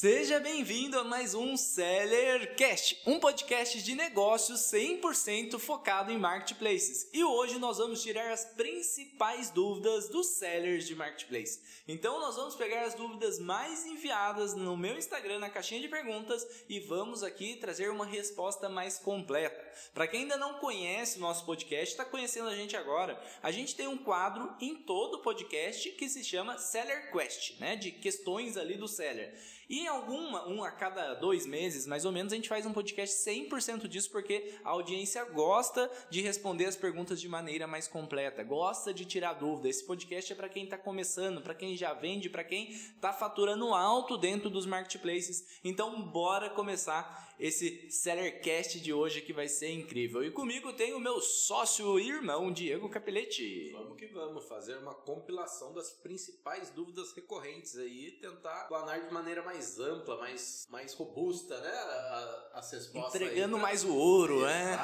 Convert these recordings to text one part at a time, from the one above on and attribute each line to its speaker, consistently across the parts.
Speaker 1: Seja bem-vindo a mais um Sellercast, um podcast de negócios 100% focado em marketplaces. E hoje nós vamos tirar as principais dúvidas dos sellers de marketplace. Então nós vamos pegar as dúvidas mais enviadas no meu Instagram na caixinha de perguntas e vamos aqui trazer uma resposta mais completa. Para quem ainda não conhece o nosso podcast, está conhecendo a gente agora, a gente tem um quadro em todo o podcast que se chama Seller Quest, né, de questões ali do seller. E em alguma, um a cada dois meses, mais ou menos, a gente faz um podcast 100% disso, porque a audiência gosta de responder as perguntas de maneira mais completa, gosta de tirar dúvida. Esse podcast é para quem está começando, para quem já vende, para quem está faturando alto dentro dos marketplaces. Então, bora começar esse Sellercast de hoje que vai ser incrível. E comigo tem o meu sócio e irmão, Diego Capelletti.
Speaker 2: Vamos que vamos fazer uma compilação das principais dúvidas recorrentes aí e tentar planar de maneira mais ampla, mais, mais robusta, né? As respostas.
Speaker 1: Entregando
Speaker 2: aí,
Speaker 1: mais o ouro,
Speaker 2: né?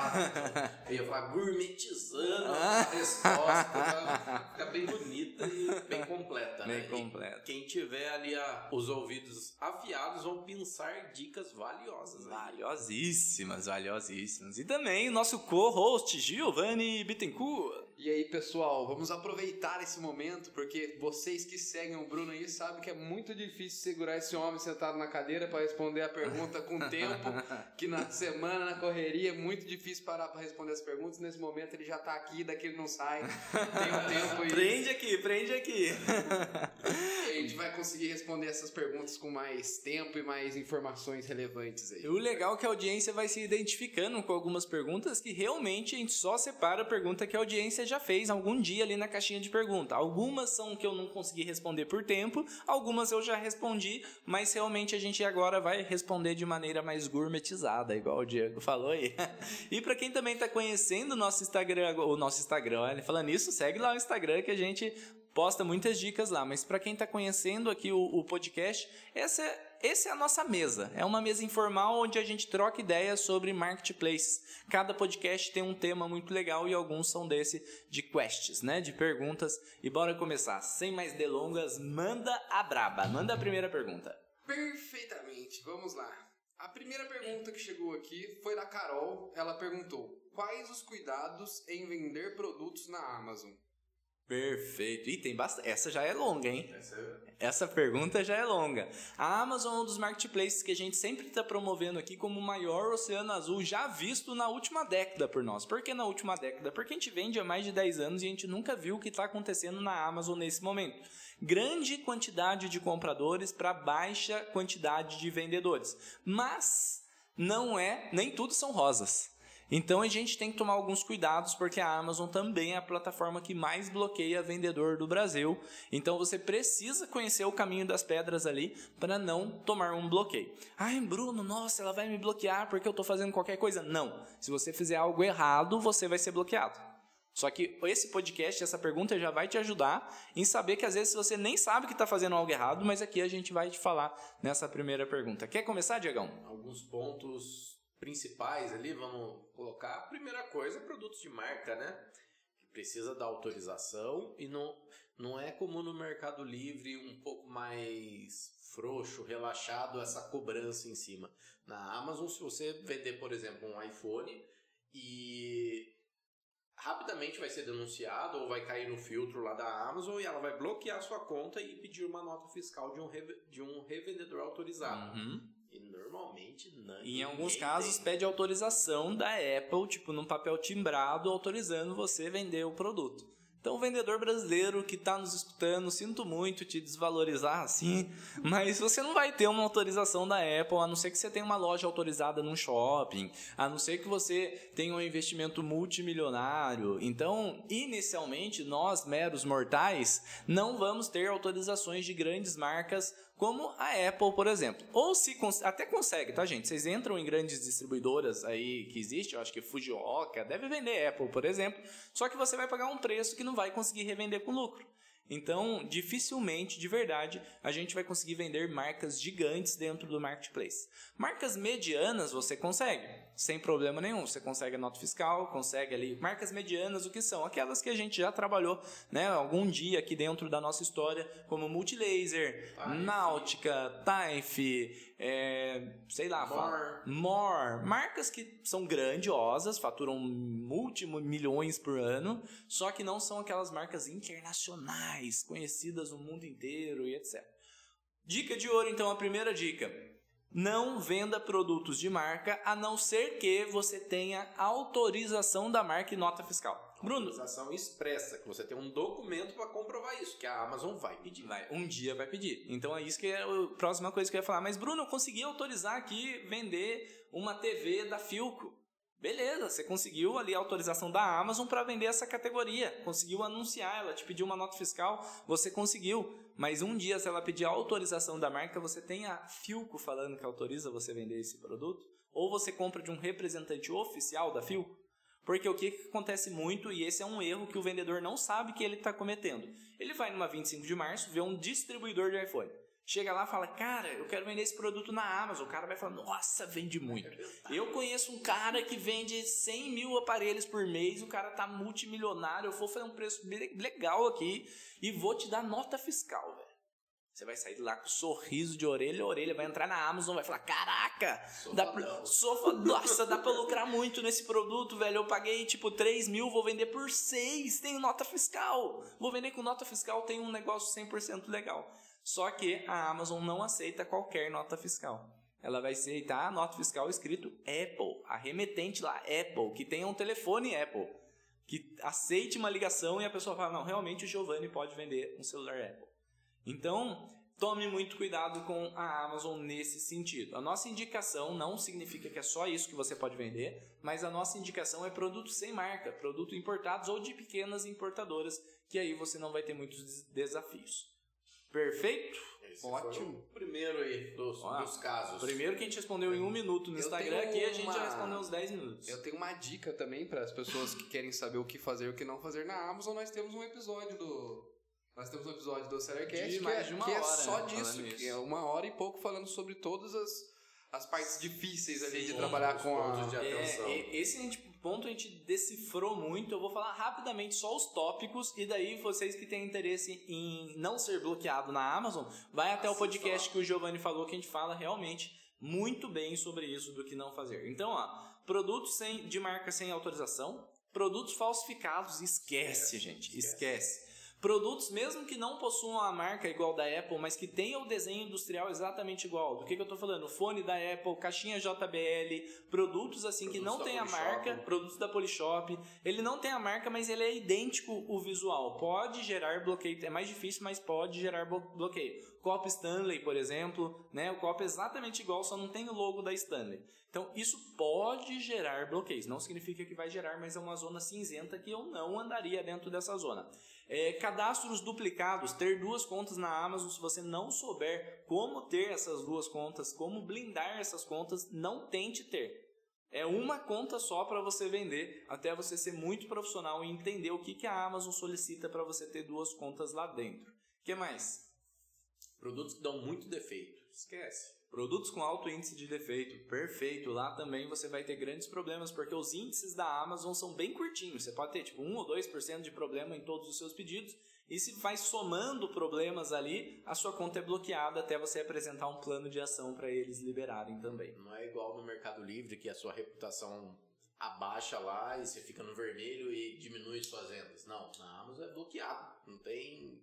Speaker 2: Eu ia falar gourmetizando ah. a resposta pra ficar bem bonita e bem completa.
Speaker 1: Bem
Speaker 2: né?
Speaker 1: completa.
Speaker 2: quem tiver ali a, os ouvidos afiados vão pensar dicas valiosas.
Speaker 1: Valiosíssimas, valiosíssimas. E também o nosso co-host Giovanni Bittencourt.
Speaker 3: E aí, pessoal, vamos aproveitar esse momento, porque vocês que seguem o Bruno aí sabem que é muito difícil segurar esse homem sentado na cadeira para responder a pergunta com tempo, que na semana, na correria, é muito difícil parar para responder as perguntas. Nesse momento ele já tá aqui, daqui ele não sai. Tem um tempo e...
Speaker 1: Prende aqui, prende aqui.
Speaker 3: a gente vai conseguir responder essas perguntas com mais tempo e mais informações relevantes aí.
Speaker 1: O legal é que a audiência vai se identificando com algumas perguntas que realmente a gente só separa a pergunta que a audiência já fez algum dia ali na caixinha de pergunta. Algumas são que eu não consegui responder por tempo, algumas eu já respondi, mas realmente a gente agora vai responder de maneira mais gourmetizada, igual o Diego falou aí. e para quem também está conhecendo o nosso Instagram, o nosso Instagram, ele falando isso, segue lá o Instagram que a gente posta muitas dicas lá. Mas para quem está conhecendo aqui o, o podcast, essa é essa é a nossa mesa. É uma mesa informal onde a gente troca ideias sobre marketplaces. Cada podcast tem um tema muito legal e alguns são desse de quests, né? De perguntas. E bora começar. Sem mais delongas, manda a braba. Manda a primeira pergunta.
Speaker 3: Perfeitamente. Vamos lá. A primeira pergunta que chegou aqui foi da Carol. Ela perguntou: Quais os cuidados em vender produtos na Amazon?
Speaker 1: Perfeito. E tem bastante. Essa já é longa, hein?
Speaker 2: Essa...
Speaker 1: Essa pergunta já é longa. A Amazon é um dos marketplaces que a gente sempre está promovendo aqui como o maior oceano azul já visto na última década por nós. Por que na última década? Porque a gente vende há mais de 10 anos e a gente nunca viu o que está acontecendo na Amazon nesse momento. Grande quantidade de compradores para baixa quantidade de vendedores. Mas não é, nem tudo são rosas. Então a gente tem que tomar alguns cuidados porque a Amazon também é a plataforma que mais bloqueia vendedor do Brasil. Então você precisa conhecer o caminho das pedras ali para não tomar um bloqueio. Ai, Bruno, nossa, ela vai me bloquear porque eu estou fazendo qualquer coisa. Não. Se você fizer algo errado, você vai ser bloqueado. Só que esse podcast, essa pergunta já vai te ajudar em saber que às vezes você nem sabe que está fazendo algo errado, mas aqui a gente vai te falar nessa primeira pergunta. Quer começar, Diegão?
Speaker 2: Alguns pontos principais ali, vamos colocar. A primeira coisa, produtos de marca, né? Que precisa da autorização e não, não é como no Mercado Livre um pouco mais frouxo, relaxado essa cobrança em cima. Na Amazon, se você vender, por exemplo, um iPhone e rapidamente vai ser denunciado ou vai cair no filtro lá da Amazon e ela vai bloquear sua conta e pedir uma nota fiscal de um, de um revendedor autorizado.
Speaker 1: Uhum.
Speaker 2: Normalmente não.
Speaker 1: em alguns casos tem. pede autorização da Apple, tipo num papel timbrado, autorizando você vender o produto. Então, o vendedor brasileiro que está nos escutando, sinto muito te desvalorizar assim, mas você não vai ter uma autorização da Apple, a não ser que você tenha uma loja autorizada num shopping, a não ser que você tenha um investimento multimilionário. Então, inicialmente, nós, meros mortais, não vamos ter autorizações de grandes marcas como a Apple, por exemplo. Ou se até consegue, tá, gente? Vocês entram em grandes distribuidoras aí que existe, eu acho que Fujioka deve vender Apple, por exemplo, só que você vai pagar um preço que não vai conseguir revender com lucro. Então, dificilmente, de verdade, a gente vai conseguir vender marcas gigantes dentro do marketplace. Marcas medianas você consegue, sem problema nenhum. Você consegue a nota fiscal, consegue ali. Marcas medianas, o que são? Aquelas que a gente já trabalhou, né, algum dia aqui dentro da nossa história, como Multilaser, Náutica, Taif, é, sei lá,
Speaker 2: More.
Speaker 1: More. Marcas que são grandiosas, faturam multimilhões por ano, só que não são aquelas marcas internacionais, conhecidas no mundo inteiro e etc. Dica de ouro, então, a primeira dica. Não venda produtos de marca a não ser que você tenha autorização da marca e nota fiscal. Bruno,
Speaker 2: Autorização expressa, que você tem um documento para comprovar isso, que a Amazon vai pedir.
Speaker 1: vai, um dia vai pedir. Então é isso que é a próxima coisa que eu ia falar. Mas Bruno, eu consegui autorizar aqui vender uma TV da Filco. Beleza, você conseguiu ali a autorização da Amazon para vender essa categoria. Conseguiu anunciar, ela te pediu uma nota fiscal, você conseguiu. Mas um dia, se ela pedir autorização da marca, você tem a Filco falando que autoriza você vender esse produto? Ou você compra de um representante oficial da Filco? Porque o que, que acontece muito, e esse é um erro que o vendedor não sabe que ele está cometendo. Ele vai numa 25 de março, vê um distribuidor de iPhone. Chega lá e fala, cara, eu quero vender esse produto na Amazon. O cara vai falar, nossa, vende muito. Eu conheço um cara que vende 100 mil aparelhos por mês, o cara tá multimilionário, eu vou fazer um preço le- legal aqui e vou te dar nota fiscal, velho. Você vai sair de lá com um sorriso de orelha a orelha, vai entrar na Amazon, vai falar, caraca, dá pra,
Speaker 2: fodão."
Speaker 1: sou fo- nossa, dá pra lucrar muito nesse produto, velho. Eu paguei tipo 3 mil, vou vender por 6, tenho nota fiscal. Vou vender com nota fiscal, tem um negócio 100% legal. Só que a Amazon não aceita qualquer nota fiscal. Ela vai aceitar a nota fiscal escrito Apple, a remetente lá, Apple, que tenha um telefone Apple, que aceite uma ligação e a pessoa fala, não, realmente o Giovanni pode vender um celular Apple. Então, tome muito cuidado com a Amazon nesse sentido. A nossa indicação não significa que é só isso que você pode vender, mas a nossa indicação é produtos sem marca, produtos importados ou de pequenas importadoras, que aí você não vai ter muitos des- desafios. Perfeito?
Speaker 2: Esse
Speaker 3: Ótimo.
Speaker 2: primeiro aí dos,
Speaker 1: Ó,
Speaker 2: dos casos.
Speaker 1: Primeiro que a gente respondeu em um minuto no
Speaker 3: Eu
Speaker 1: Instagram, aqui a gente já
Speaker 3: uma-
Speaker 1: respondeu uns 10 minutos.
Speaker 3: Eu tenho uma dica também para as pessoas que querem saber o que fazer e o que não fazer na Amazon. Nós temos um episódio do. Nós temos um episódio do Sellercast
Speaker 1: De
Speaker 3: que,
Speaker 1: mais
Speaker 3: é,
Speaker 1: de uma
Speaker 3: que é
Speaker 1: hora,
Speaker 3: só
Speaker 1: né,
Speaker 3: disso, que
Speaker 1: isso.
Speaker 3: é uma hora e pouco falando sobre todas as, as partes difíceis ali de trabalhar com a.
Speaker 2: de atenção.
Speaker 1: É, e- esse gente- ponto a gente decifrou muito. Eu vou falar rapidamente só os tópicos e daí vocês que têm interesse em não ser bloqueado na Amazon, vai até o podcast que o Giovanni falou que a gente fala realmente muito bem sobre isso do que não fazer. Então, ó, produtos sem, de marca sem autorização, produtos falsificados, esquece,
Speaker 2: Esquece,
Speaker 1: gente,
Speaker 2: esquece.
Speaker 1: Produtos, mesmo que não possuam a marca igual da Apple, mas que tenham o desenho industrial exatamente igual. Do que, que eu tô falando? Fone da Apple, caixinha JBL, produtos assim que
Speaker 2: Produtos
Speaker 1: não
Speaker 2: da
Speaker 1: tem a
Speaker 2: Polishop.
Speaker 1: marca, produtos da Polishop. Ele não tem a marca, mas ele é idêntico o visual. Pode gerar bloqueio, é mais difícil, mas pode gerar blo- bloqueio. Copo Stanley, por exemplo, né? O copo é exatamente igual, só não tem o logo da Stanley. Então, isso pode gerar bloqueios. Não significa que vai gerar, mas é uma zona cinzenta que eu não andaria dentro dessa zona. É, cadastros duplicados, ter duas contas na Amazon, se você não souber como ter essas duas contas, como blindar essas contas, não tente ter. É uma conta só para você vender, até você ser muito profissional e entender o que, que a Amazon solicita para você ter duas contas lá dentro. O que mais?
Speaker 2: Produtos que dão muito defeito. Esquece.
Speaker 1: Produtos com alto índice de defeito, perfeito. Lá também você vai ter grandes problemas, porque os índices da Amazon são bem curtinhos. Você pode ter tipo 1 ou 2% de problema em todos os seus pedidos. E se vai somando problemas ali, a sua conta é bloqueada até você apresentar um plano de ação para eles liberarem também.
Speaker 2: Não é igual no Mercado Livre que a sua reputação abaixa lá e você fica no vermelho e diminui suas vendas. Não, na Amazon é bloqueado. Não tem.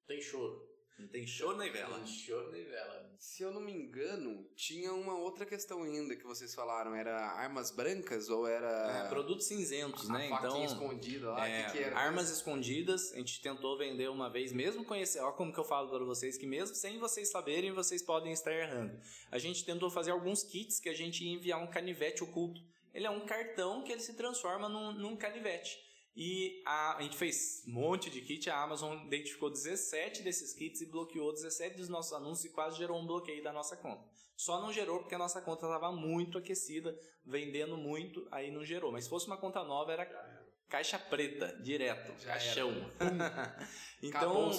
Speaker 2: Não tem choro.
Speaker 1: Não tem show nem vela.
Speaker 2: Não tem choro nem vela.
Speaker 3: Se eu não me engano, tinha uma outra questão ainda que vocês falaram. Era armas brancas ou era.
Speaker 1: É, produtos cinzentos,
Speaker 3: a
Speaker 1: né? Então,
Speaker 3: escondida lá?
Speaker 1: É,
Speaker 3: que que era?
Speaker 1: armas escondidas, a gente tentou vender uma vez, mesmo conhecer, ó como que eu falo para vocês, que mesmo sem vocês saberem, vocês podem estar errando. A gente tentou fazer alguns kits que a gente ia enviar um canivete oculto. Ele é um cartão que ele se transforma num, num canivete. E a, a gente fez um monte de kit, a Amazon identificou 17 desses kits e bloqueou 17 dos nossos anúncios e quase gerou um bloqueio da nossa conta. Só não gerou porque a nossa conta estava muito aquecida, vendendo muito, aí não gerou. Mas se fosse uma conta nova, era caixa preta, direto,
Speaker 3: Já
Speaker 1: caixão. Então,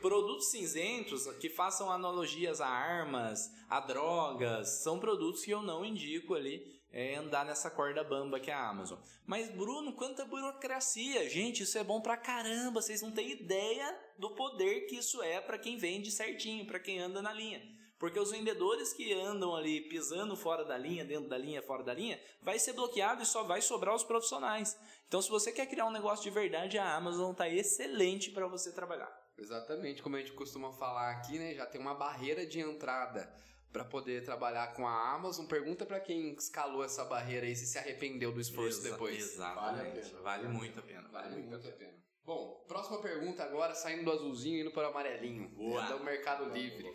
Speaker 1: produtos cinzentos que façam analogias a armas, a drogas, são produtos que eu não indico ali é, andar nessa corda bamba que é a Amazon. Mas, Bruno, quanta burocracia! Gente, isso é bom pra caramba! Vocês não têm ideia do poder que isso é para quem vende certinho, para quem anda na linha. Porque os vendedores que andam ali pisando fora da linha, dentro da linha, fora da linha, vai ser bloqueado e só vai sobrar os profissionais. Então, se você quer criar um negócio de verdade, a Amazon está excelente para você trabalhar.
Speaker 3: Exatamente, como a gente costuma falar aqui, né? Já tem uma barreira de entrada para poder trabalhar com a Amazon. Pergunta para quem escalou essa barreira aí se se arrependeu do esforço
Speaker 1: Exa-
Speaker 3: depois.
Speaker 1: Exatamente.
Speaker 2: Vale a
Speaker 1: Vale,
Speaker 2: pena.
Speaker 1: muito a pena.
Speaker 3: Vale muito a pena. Bom, próxima pergunta agora, saindo do azulzinho e indo para o amarelinho.
Speaker 1: Boa.
Speaker 3: É do Mercado Livre.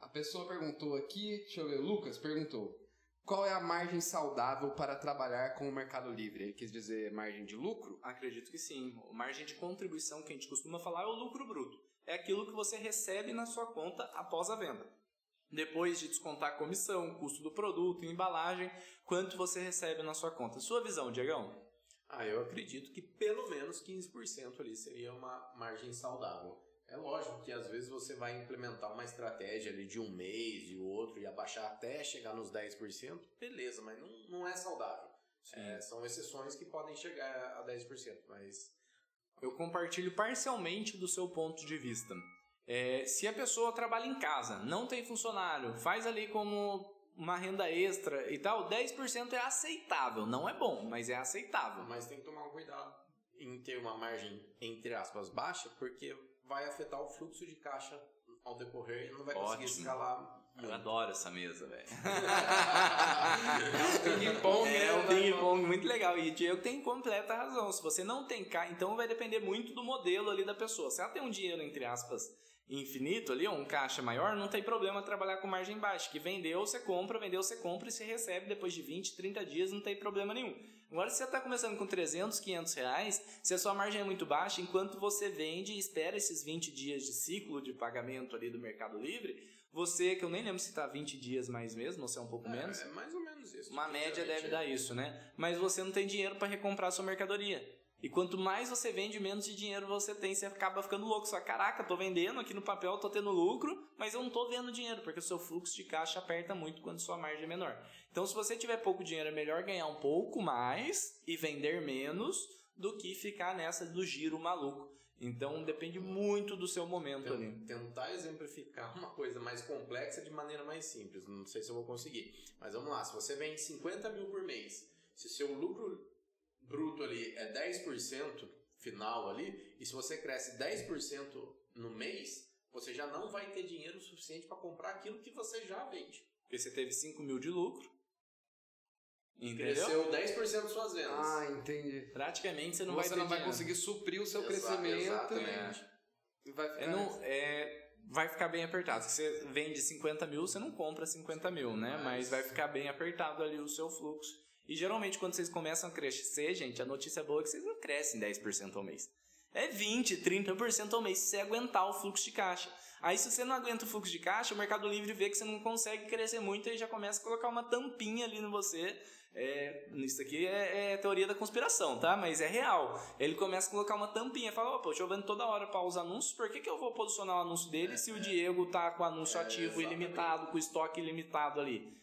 Speaker 3: A pessoa perguntou aqui, deixa eu ver, o Lucas perguntou. Qual é a margem saudável para trabalhar com o Mercado Livre? Ele quis dizer margem de lucro?
Speaker 1: Acredito que sim. Margem de contribuição que a gente costuma falar é o lucro bruto. É aquilo que você recebe na sua conta após a venda. Depois de descontar a comissão, custo do produto, embalagem, quanto você recebe na sua conta. Sua visão, Diegão?
Speaker 2: Ah, eu acredito que pelo menos 15% ali seria uma margem saudável. É lógico que às vezes você vai implementar uma estratégia ali de um mês e outro e abaixar até chegar nos 10%, beleza, mas não, não é saudável. É, são exceções que podem chegar a 10%, mas
Speaker 1: Eu compartilho parcialmente do seu ponto de vista. É, se a pessoa trabalha em casa, não tem funcionário, faz ali como uma renda extra e tal, 10% é aceitável. Não é bom, mas é aceitável.
Speaker 2: Mas tem que tomar um cuidado em ter uma margem, entre aspas, baixa, porque vai afetar o fluxo de caixa ao decorrer e não vai conseguir
Speaker 1: Ótimo.
Speaker 2: escalar.
Speaker 1: Eu adoro essa mesa, velho.
Speaker 3: Ping-pong,
Speaker 1: É
Speaker 3: né?
Speaker 1: um ping-pong muito legal. E o Diego tem completa razão. Se você não tem caixa, então vai depender muito do modelo ali da pessoa. Se ela tem um dinheiro, entre aspas, infinito ali, ou um caixa maior, não tem problema trabalhar com margem baixa. Que vendeu, você compra, vendeu, você compra e você recebe depois de 20, 30 dias, não tem problema nenhum. Agora, se você está começando com 300, 500 reais, se a sua margem é muito baixa, enquanto você vende e espera esses 20 dias de ciclo de pagamento ali do Mercado Livre, você, que eu nem lembro se está 20 dias mais mesmo, ou se é um pouco menos,
Speaker 2: É, é mais ou menos isso.
Speaker 1: uma média deve dar isso, né? Mas você não tem dinheiro para recomprar a sua mercadoria. E quanto mais você vende, menos de dinheiro você tem. Você acaba ficando louco. Só, caraca, tô vendendo aqui no papel, tô tendo lucro, mas eu não tô vendo dinheiro, porque o seu fluxo de caixa aperta muito quando sua margem é menor. Então, se você tiver pouco dinheiro, é melhor ganhar um pouco mais e vender menos do que ficar nessa do giro maluco. Então, depende muito do seu momento ali.
Speaker 2: Ten- Tentar exemplificar uma coisa mais complexa de maneira mais simples. Não sei se eu vou conseguir. Mas vamos lá. Se você vende 50 mil por mês, se seu lucro bruto ali é 10% final ali, e se você cresce 10% no mês, você já não vai ter dinheiro suficiente para comprar aquilo que você já vende.
Speaker 1: Porque você teve 5 mil de lucro. Entendeu?
Speaker 2: Cresceu 10% suas vendas.
Speaker 3: Ah, entendi.
Speaker 1: Praticamente você não
Speaker 3: você
Speaker 1: vai ter
Speaker 3: não vai
Speaker 1: dinheiro.
Speaker 3: conseguir suprir o seu
Speaker 2: Exa-
Speaker 3: crescimento
Speaker 2: Exatamente.
Speaker 3: e vai ficar...
Speaker 1: É, não, é, vai ficar bem apertado. Se você vende 50 mil, você não compra 50 mil, né? Mas
Speaker 2: Mas-
Speaker 1: vai ficar bem apertado ali o seu fluxo. E geralmente quando vocês começam a crescer, gente, a notícia boa é que vocês não crescem 10% ao mês. É 20, 30% ao mês se você aguentar o fluxo de caixa. Aí se você não aguenta o fluxo de caixa, o Mercado Livre vê que você não consegue crescer muito e já começa a colocar uma tampinha ali no você. É, isso aqui é, é teoria da conspiração, tá? Mas é real. Ele começa a colocar uma tampinha, fala, opa, eu vendo toda hora para os anúncios, por que, que eu vou posicionar o anúncio dele se o Diego tá com o anúncio
Speaker 2: É,
Speaker 1: ativo ilimitado, com estoque ilimitado ali?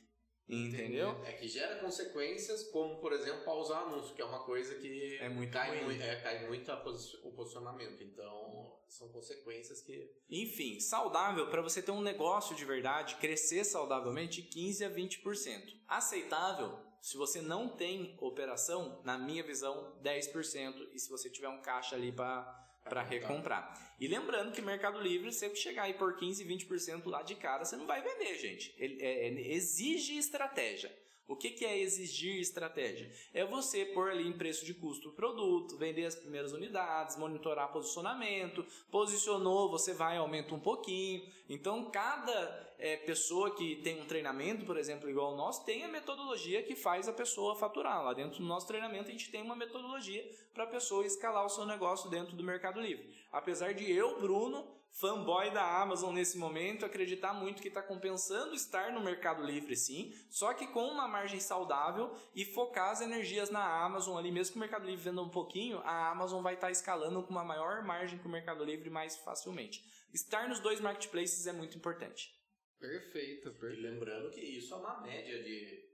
Speaker 1: Entendeu?
Speaker 2: É que gera consequências, como por exemplo pausar anúncio, que é uma coisa que
Speaker 1: É muito
Speaker 2: cai,
Speaker 1: ruim.
Speaker 2: mui- é, cai muito posi- o posicionamento. Então, são consequências que.
Speaker 1: Enfim, saudável para você ter um negócio de verdade, crescer saudavelmente 15 a 20%. Aceitável se você não tem operação, na minha visão, 10% e se você tiver um caixa ali para para recomprar. E lembrando que Mercado Livre, se você chegar aí por 15, 20% lá de cara, você não vai vender, gente. Ele é- é- exige estratégia. O que, que é exigir estratégia? É você pôr ali em preço de custo o produto, vender as primeiras unidades, monitorar posicionamento, posicionou, você vai aumenta um pouquinho. Então, cada é, pessoa que tem um treinamento, por exemplo, igual nosso, tem a metodologia que faz a pessoa faturar. Lá dentro do nosso treinamento, a gente tem uma metodologia para a pessoa escalar o seu negócio dentro do Mercado Livre. Apesar de eu, Bruno, fanboy da Amazon nesse momento, acreditar muito que está compensando estar no Mercado Livre, sim, só que com uma margem saudável e focar as energias na Amazon ali, mesmo que o Mercado Livre venda um pouquinho, a Amazon vai estar escalando com uma maior margem que o Mercado Livre mais facilmente. Estar nos dois marketplaces é muito importante.
Speaker 3: Perfeito,
Speaker 2: E
Speaker 3: perfeito.
Speaker 2: lembrando que isso é uma média de,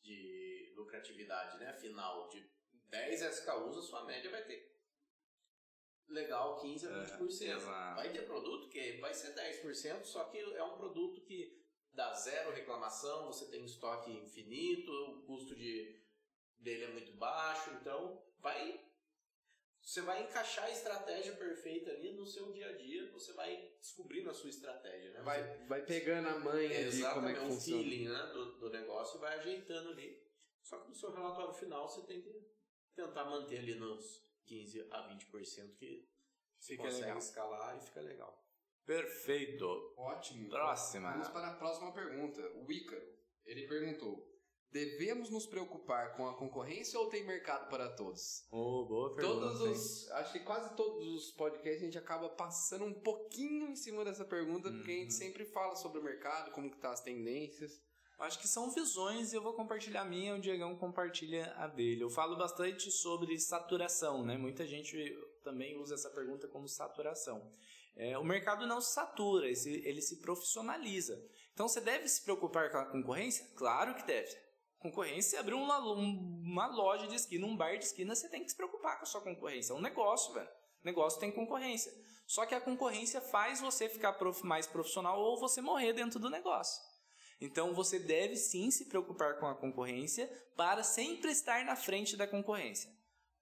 Speaker 2: de lucratividade, né? Final de 10 SKUs, a sua média vai ter legal 15 a 20%.
Speaker 1: É, exato.
Speaker 2: vai ter produto que vai ser 10%, só que é um produto que dá zero reclamação, você tem um estoque infinito, o custo de, dele é muito baixo, então vai você vai encaixar a estratégia perfeita ali no seu dia a dia, você vai descobrindo a sua estratégia, né?
Speaker 3: Vai, vai pegando a manha de como é
Speaker 2: Exatamente,
Speaker 3: que
Speaker 2: um
Speaker 3: funciona.
Speaker 2: feeling né, do, do negócio e vai ajeitando ali. Só que no seu relatório final você tem que tentar manter ali nos 15 a 20% que você
Speaker 1: Fica
Speaker 2: consegue
Speaker 1: legal.
Speaker 2: escalar e fica legal.
Speaker 1: Perfeito.
Speaker 3: Ótimo.
Speaker 1: Próxima.
Speaker 3: Vamos para a próxima pergunta. O Ícaro, ele perguntou: Devemos nos preocupar com a concorrência ou tem mercado para todos?
Speaker 1: Oh, boa pergunta.
Speaker 3: Todos os, acho que quase todos os podcasts a gente acaba passando um pouquinho em cima dessa pergunta, porque a gente
Speaker 1: Uhum.
Speaker 3: sempre fala sobre o mercado, como que tá as tendências.
Speaker 1: Acho que são visões e eu vou compartilhar a minha, o Diegão compartilha a dele. Eu falo bastante sobre saturação, né? Muita gente também usa essa pergunta como saturação. É, o mercado não se satura, ele se profissionaliza. Então você deve se preocupar com a concorrência? Claro que deve. Concorrência, abrir uma, um- uma loja de esquina, um bar de esquina, você tem que se preocupar com a sua concorrência. É um negócio, velho. Negócio tem concorrência. Só que a concorrência faz você ficar prof- mais profissional ou você morrer dentro do negócio. Então você deve sim se preocupar com a concorrência para sempre estar na frente da concorrência.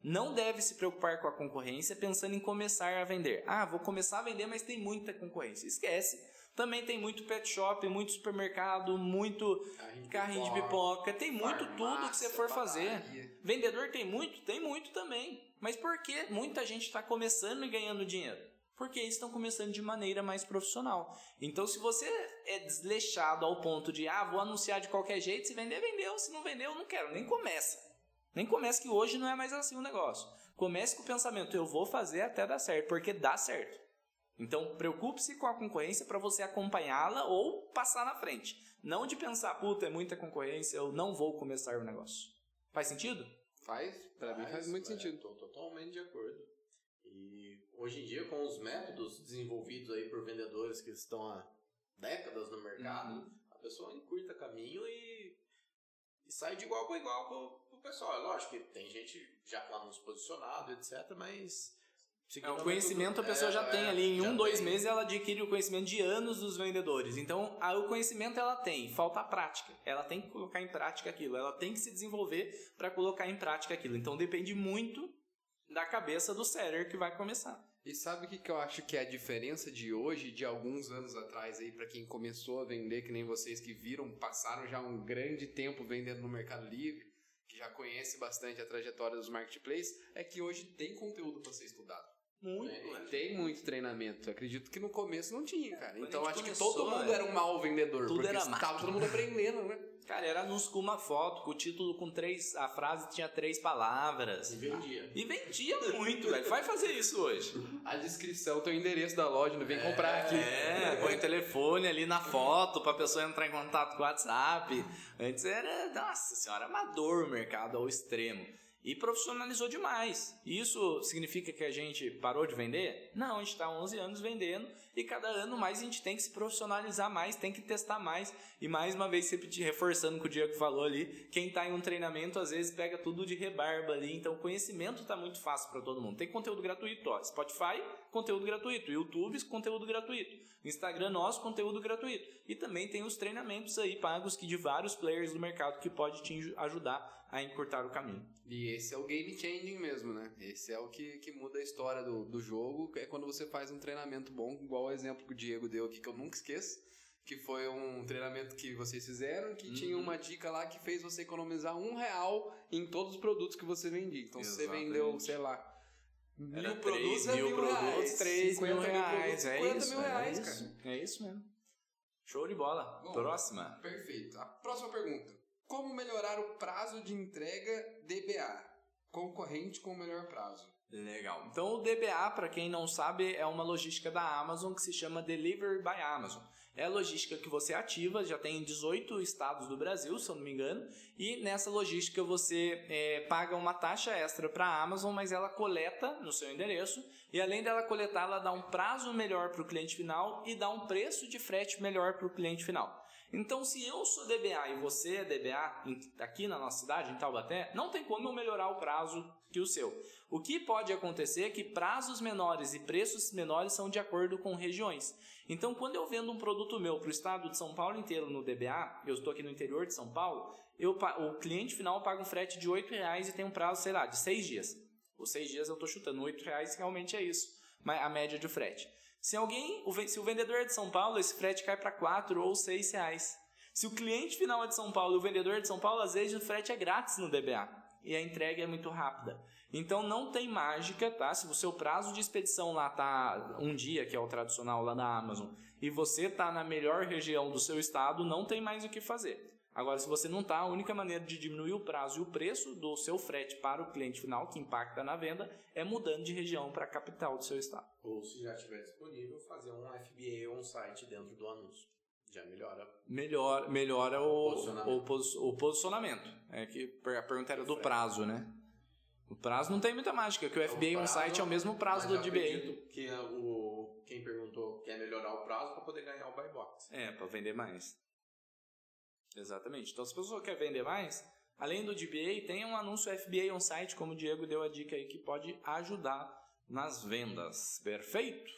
Speaker 1: Não deve se preocupar com a concorrência pensando em começar a vender. Ah, vou começar a vender, mas tem muita concorrência. Esquece. Também tem muito pet shop, muito supermercado, muito carrinho de pipoca, tem muito tudo que você for fazer.
Speaker 3: padaria.
Speaker 1: Vendedor tem muito? Tem muito também. Mas por que muita gente está começando e ganhando dinheiro? Porque eles estão começando de maneira mais profissional. Então, se você é desleixado ao ponto de, ah, vou anunciar de qualquer jeito, se vender, vendeu. Se não vendeu, não quero. Nem começa. Nem comece que hoje não é mais assim o negócio. Comece com o pensamento, eu vou fazer até dar certo, porque dá certo. Então, preocupe-se com a concorrência para você acompanhá-la ou passar na frente. Não de pensar, puta, é muita concorrência, eu não vou começar o negócio. Faz sentido?
Speaker 3: Faz, pra mim faz muito
Speaker 2: é,
Speaker 3: sentido.
Speaker 2: Tô totalmente de acordo. E hoje em dia, com os métodos desenvolvidos aí por vendedores que estão há décadas no mercado,
Speaker 1: Uhum.
Speaker 2: a pessoa encurta caminho e, e sai de igual para igual pro, pro pessoal. É lógico que tem gente já com anúncio posicionado, etc, mas...
Speaker 1: É, o conhecimento a pessoa já
Speaker 2: é,
Speaker 1: tem
Speaker 2: é,
Speaker 1: ali. Em
Speaker 2: já
Speaker 1: um, dois
Speaker 2: tem.
Speaker 1: meses ela adquire o conhecimento de anos dos vendedores. Então, a- o conhecimento ela tem, falta a prática. Ela tem que colocar em prática aquilo. Ela tem que se desenvolver para colocar em prática aquilo. Então, depende muito da cabeça do seller que vai começar.
Speaker 3: E sabe o que, que eu acho que é a diferença de hoje de alguns anos atrás aí para quem começou a vender, que nem vocês que viram, passaram já um grande tempo vendendo no Mercado Livre, que já conhece bastante a trajetória dos marketplaces, é que hoje tem conteúdo para ser estudado.
Speaker 1: Muito.
Speaker 2: É,
Speaker 1: né?
Speaker 3: Tem muito treinamento. Acredito que no começo não tinha, cara.
Speaker 1: Quando
Speaker 3: Então acho
Speaker 1: gente
Speaker 3: que todo
Speaker 1: começou,
Speaker 3: mundo
Speaker 1: é,
Speaker 3: era um mau vendedor,
Speaker 1: tudo
Speaker 3: porque
Speaker 1: era
Speaker 3: estava todo mundo aprendendo, né?
Speaker 1: Cara, era anúncio com uma foto, com o título com três. A frase tinha três palavras.
Speaker 2: E vendia.
Speaker 1: E vendia muito, velho. Vai fazer isso hoje.
Speaker 3: A descrição, teu endereço da loja, não vem comprar aqui.
Speaker 1: É, põe o telefone ali na foto pra pessoa entrar em contato com o WhatsApp. Antes era, nossa senhora, amador o mercado ao extremo. E profissionalizou demais. Isso significa que a gente parou de vender? Não, a gente está 11 anos vendendo e cada ano mais a gente tem que se profissionalizar mais, tem que testar mais. E mais uma vez, sempre reforçando o que o Diego falou ali, quem está em um treinamento às vezes pega tudo de rebarba ali. Então o conhecimento está muito fácil para todo mundo. Tem conteúdo gratuito, ó. Spotify, conteúdo gratuito. YouTube, conteúdo gratuito. Instagram nosso, conteúdo gratuito. E também tem os treinamentos aí pagos que de vários players do mercado que pode te ajudar a encurtar o caminho.
Speaker 3: E esse é o game changing mesmo, né? Esse é o que, que muda a história do, do jogo. É quando você faz um treinamento bom, igual o exemplo que o Diego deu aqui, que eu nunca esqueço. Que foi um treinamento que vocês fizeram, que tinha
Speaker 1: Uhum.
Speaker 3: uma dica lá que fez você economizar um real em todos os produtos que você vendia. Então, se você vendeu, sei lá,
Speaker 1: Era
Speaker 3: mil produtos,
Speaker 1: três
Speaker 3: é
Speaker 1: mil
Speaker 3: mil
Speaker 1: produtos,
Speaker 3: reais.
Speaker 1: 3 mil
Speaker 3: 50
Speaker 1: reais.
Speaker 3: produtos,
Speaker 1: É
Speaker 3: 50
Speaker 1: isso,
Speaker 3: mil
Speaker 1: é
Speaker 3: reais,
Speaker 1: isso.
Speaker 3: cara.
Speaker 1: É isso mesmo. Show de bola.
Speaker 3: Bom.
Speaker 1: Próxima.
Speaker 3: Perfeito. A próxima pergunta. Como melhorar o prazo de entrega DBA? Concorrente com o melhor prazo.
Speaker 1: Legal. Então o DBA, para quem não sabe, é uma logística da Amazon que se chama Delivery by Amazon. É a logística que você ativa, já tem em 18 estados do Brasil, se eu não me engano, e nessa logística você é, paga uma taxa extra para a Amazon, mas ela coleta no seu endereço, e além dela coletar, ela dá um prazo melhor para o cliente final e dá um preço de frete melhor para o cliente final. Então, se eu sou DBA e você é DBA aqui na nossa cidade, em Taubaté, não tem como eu melhorar o prazo que o seu. O que pode acontecer é que prazos menores e preços menores são de acordo com regiões. Então, quando eu vendo um produto meu para o estado de São Paulo inteiro no DBA, eu estou aqui no interior de São Paulo, eu, o cliente final paga um frete de R$ reais e tem um prazo, sei lá, de seis dias. Os seis dias eu estou chutando, R$ reais realmente é isso, a média de frete. Se alguém, se o vendedor é de São Paulo, esse frete cai para quatro ou seis reais. Se o cliente final é de São Paulo e o vendedor é de São Paulo, às vezes o frete é grátis no DBA e a entrega é muito rápida. Então não tem mágica, tá? Se o seu prazo de expedição lá tá um dia, que é o tradicional lá na Amazon, e você tá na melhor região do seu estado, não tem mais o que fazer. Agora, se você não está, a única maneira de diminuir o prazo e o preço do seu frete para o cliente final, que impacta na venda, é mudando de região para a capital do seu estado.
Speaker 2: Ou se já estiver disponível, fazer um FBA ou um site dentro do anúncio. Já melhora.
Speaker 1: Melhor, melhora o, o posicionamento. O, o, posicionamento. É que a pergunta era do prazo, né? O prazo não tem muita mágica, que o FBA e um site é o mesmo prazo do DBA.
Speaker 2: que o, quem perguntou quer melhorar o prazo para poder ganhar o buy box.
Speaker 1: É, para vender mais. Exatamente. Então, se a pessoa quer vender mais, além do DBA, tem um anúncio FBA on site, como o Diego deu a dica aí, que pode ajudar nas vendas. Perfeito?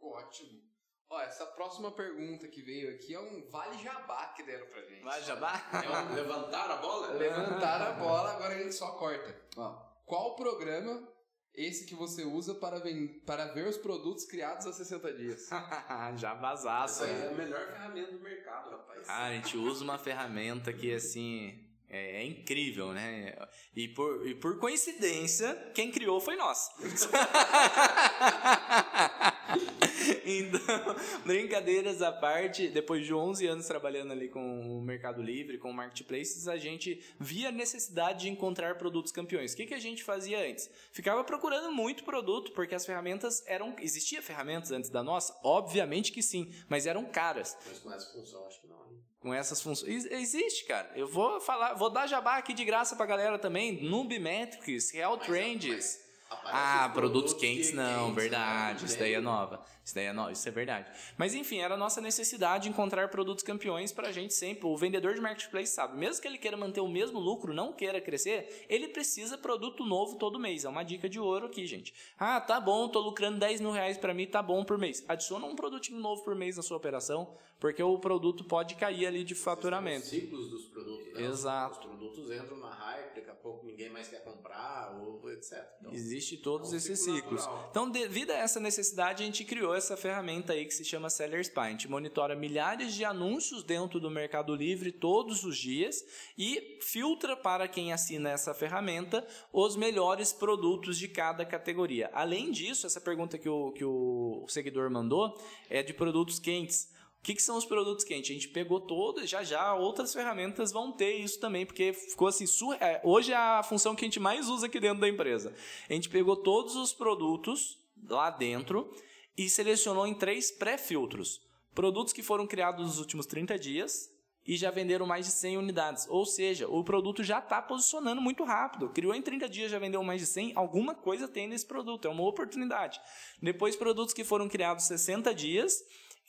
Speaker 3: Ótimo. Ó, essa próxima pergunta que veio aqui é um vale jabá que deram pra gente.
Speaker 1: Vale jabá?
Speaker 2: É um levantar a bola?
Speaker 3: Levantar a bola, agora a gente só corta. Ó, qual programa esse que você usa para, para ver os produtos criados há 60 dias?
Speaker 1: Já vazaço.
Speaker 2: Essa é a melhor ferramenta do mercado, rapaz.
Speaker 1: Ah, a gente usa uma ferramenta que, assim, é, é, incrível, né? E por, e por coincidência, quem criou foi nós. então, brincadeiras à parte, depois de 11 anos trabalhando ali com o Mercado Livre, com o Marketplaces, a gente via a necessidade de encontrar produtos campeões. O que, que a gente fazia antes? Ficava procurando muito produto, porque as ferramentas eram. Existia ferramentas antes da nossa? Obviamente que sim, mas eram caras.
Speaker 2: Mas com essa função, acho que não.
Speaker 1: Com essas funções. Existe, cara. Eu vou falar, vou dar jabá aqui de graça pra galera também. Nubimetrics, Real mas, Trends. Mas ah, produtos, produtos quentes, não, quentes, verdade. Né? Isso daí é nova. Isso daí é nova, isso é verdade. Mas enfim, era a nossa necessidade de encontrar produtos campeões para a gente sempre. O vendedor de marketplace sabe, mesmo que ele queira manter o mesmo lucro, não queira crescer, ele precisa produto novo todo mês. É uma dica de ouro aqui, gente. Ah, tá bom, tô lucrando 10 mil reais para mim, tá bom por mês. Adiciona um produtinho novo por mês na sua operação, porque o produto pode cair ali de faturamento. Os
Speaker 2: ciclos dos produtos. Né?
Speaker 1: Exato.
Speaker 2: Os produtos entram na hype, daqui a pouco ninguém mais quer comprar, ou etc.
Speaker 1: Então, Existe todos é um esses ciclos. Natural. Então, devido a essa necessidade, a gente criou essa ferramenta aí que se chama Seller Spy. A gente monitora milhares de anúncios dentro do Mercado Livre todos os dias e filtra para quem assina essa ferramenta os melhores produtos de cada categoria. Além disso, essa pergunta que o, que o seguidor mandou é de produtos quentes. O que, que, são os produtos quentes? A gente pegou todas, já já outras ferramentas vão ter isso também, porque ficou assim, é, hoje é a função que a gente mais usa aqui dentro da empresa. A gente pegou todos os produtos lá dentro e selecionou em três pré-filtros. Produtos que foram criados nos últimos 30 dias e já venderam mais de 100 unidades. Ou seja, o produto já está posicionando muito rápido. Criou em 30 dias, já vendeu mais de 100, alguma coisa tem nesse produto, é uma oportunidade. Depois, produtos que foram criados 60 dias,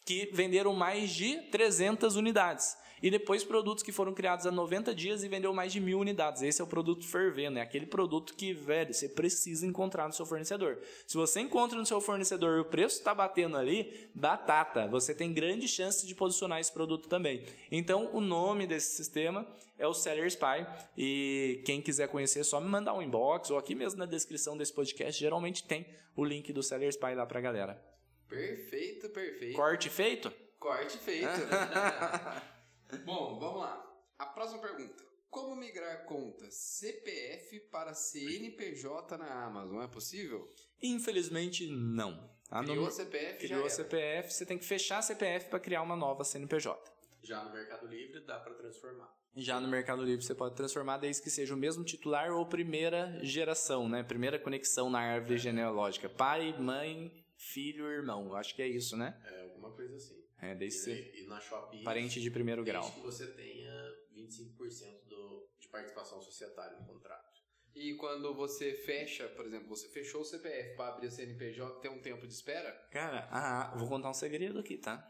Speaker 1: que venderam mais de 300 unidades. E depois produtos que foram criados há 90 dias e vendeu mais de mil unidades. Esse é o produto fervendo, é aquele produto que, velho, você precisa encontrar no seu fornecedor. Se você encontra no seu fornecedor e o preço está batendo ali, batata. Você tem grande chance de posicionar esse produto também. Então, o nome desse sistema é o Seller Spy. E quem quiser conhecer, é só me mandar um inbox ou aqui mesmo na descrição desse podcast. Geralmente tem o link do Seller Spy lá pra galera.
Speaker 3: Perfeito, perfeito.
Speaker 1: Corte feito?
Speaker 3: Corte feito. Bom, vamos lá. A próxima pergunta. Como migrar conta CPF para CNPJ na Amazon? É possível?
Speaker 1: Infelizmente, não.
Speaker 3: A criou no... CPF,
Speaker 1: Criou CPF, você tem que fechar a CPF para criar uma nova CNPJ.
Speaker 2: Já no Mercado Livre dá para transformar.
Speaker 1: Já no Mercado Livre você pode transformar desde que seja o mesmo titular ou primeira geração, né? Primeira conexão na árvore é. genealógica. Pai, mãe, filho, irmão. Acho que é isso, né?
Speaker 2: É, alguma coisa assim.
Speaker 1: É, desde ser
Speaker 2: E, e na Shopee,
Speaker 1: parente de primeiro grau.
Speaker 2: desde que você tenha 25% do, de participação societária no contrato.
Speaker 3: E quando você fecha, por exemplo, você fechou o CPF para abrir a CNPJ, tem um tempo de espera?
Speaker 1: Cara, a, vou contar um segredo aqui, tá?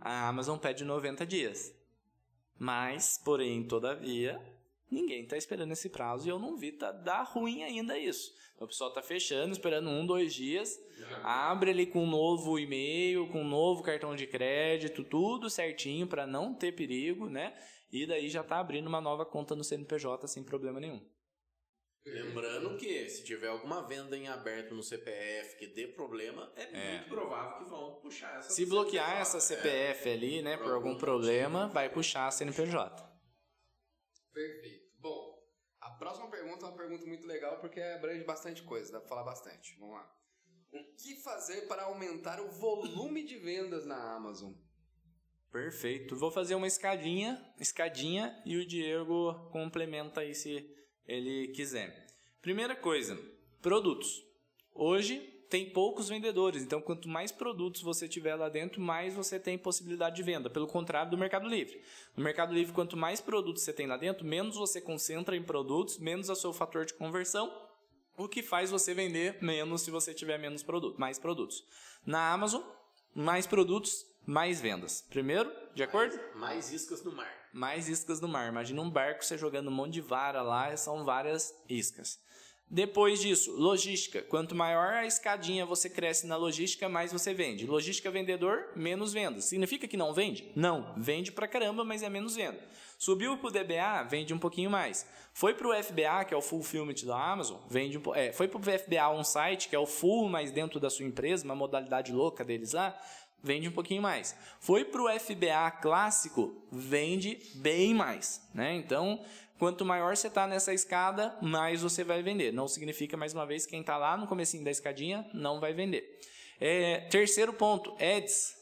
Speaker 1: A Amazon pede 90 dias. Mas, porém, todavia, ninguém tá esperando esse prazo e eu não vi tá, dar ruim ainda isso. Então, o pessoal tá fechando, esperando um, dois dias, abre ali com um novo e-mail, com um novo cartão de crédito, tudo certinho para não ter perigo, né? E daí já tá abrindo uma nova conta no CNPJ sem problema nenhum.
Speaker 2: Lembrando que se tiver alguma venda em aberto no CPF que dê problema, é, muito provável que vão puxar essa
Speaker 1: Se bloquear essa
Speaker 2: CPF.
Speaker 1: CPF ali, né, por algum problema, vai puxar a CNPJ.
Speaker 3: Perfeito. Bom, a próxima pergunta é uma pergunta muito legal porque abrange bastante coisa, dá pra falar bastante. Vamos lá. O que fazer para aumentar o volume de vendas na Amazon?
Speaker 1: Perfeito. Vou fazer uma escadinha, escadinha e o Diego complementa aí se ele quiser. Primeira coisa, produtos. Hoje tem poucos vendedores, então quanto mais produtos você tiver lá dentro, mais você tem possibilidade de venda. Pelo contrário do Mercado Livre. No Mercado Livre, quanto mais produtos você tem lá dentro, menos você concentra em produtos, menos é o seu fator de conversão, o que faz você vender menos se você tiver menos produto, mais produtos. Na Amazon, mais produtos, mais vendas. Primeiro, de acordo?
Speaker 2: Mais, mais iscas no mar.
Speaker 1: mais iscas no mar. Imagina um barco você jogando um monte de vara lá, são várias iscas. Depois disso, logística. Quanto maior a escadinha você cresce na logística, mais você vende. Logística vendedor, menos vendas. Significa que não vende? Não, vende pra caramba, mas é menos venda. Subiu pro DBA, vende um pouquinho mais. Foi pro FBA, que é o Fulfillment da Amazon, vende um po- é, foi pro FBA on-site, que é o full, mas dentro da sua empresa, uma modalidade louca deles lá, vende um pouquinho mais. Foi para o FBA clássico, vende bem mais, né? Então, quanto maior você está nessa escada, mais você vai vender. Não significa, mais uma vez, quem está lá no comecinho da escadinha não vai vender. É, terceiro ponto, ads.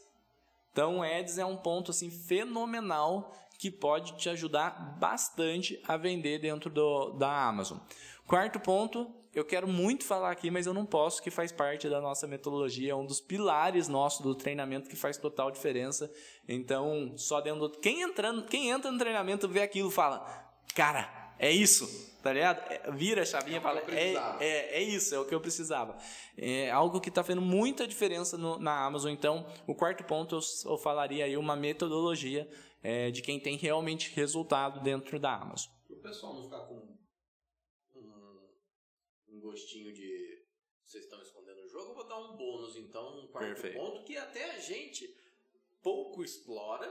Speaker 1: Então, ads é um ponto assim fenomenal que pode te ajudar bastante a vender dentro do, da Amazon. Quarto ponto, eu quero muito falar aqui, mas eu não posso, que faz parte da nossa metodologia, é um dos pilares nosso do treinamento que faz total diferença. Então, só dentro do... quem entrando, quem entra no treinamento vê aquilo, fala: "Cara, é isso". Tá ligado? É, Vira a chavinha
Speaker 3: É
Speaker 1: e fala: é,
Speaker 3: precisava."
Speaker 1: é, é isso, é o que eu precisava. É algo que está fazendo muita diferença no- na Amazon. Então, o quarto ponto eu, eu falaria aí uma metodologia é, de quem tem realmente resultado dentro da Amazon.
Speaker 2: Para o pessoal não ficar com um, um gostinho de vocês estão escondendo o jogo, eu vou dar um bônus, então, um quarto
Speaker 1: Perfeito.
Speaker 2: ponto que até a gente pouco explora,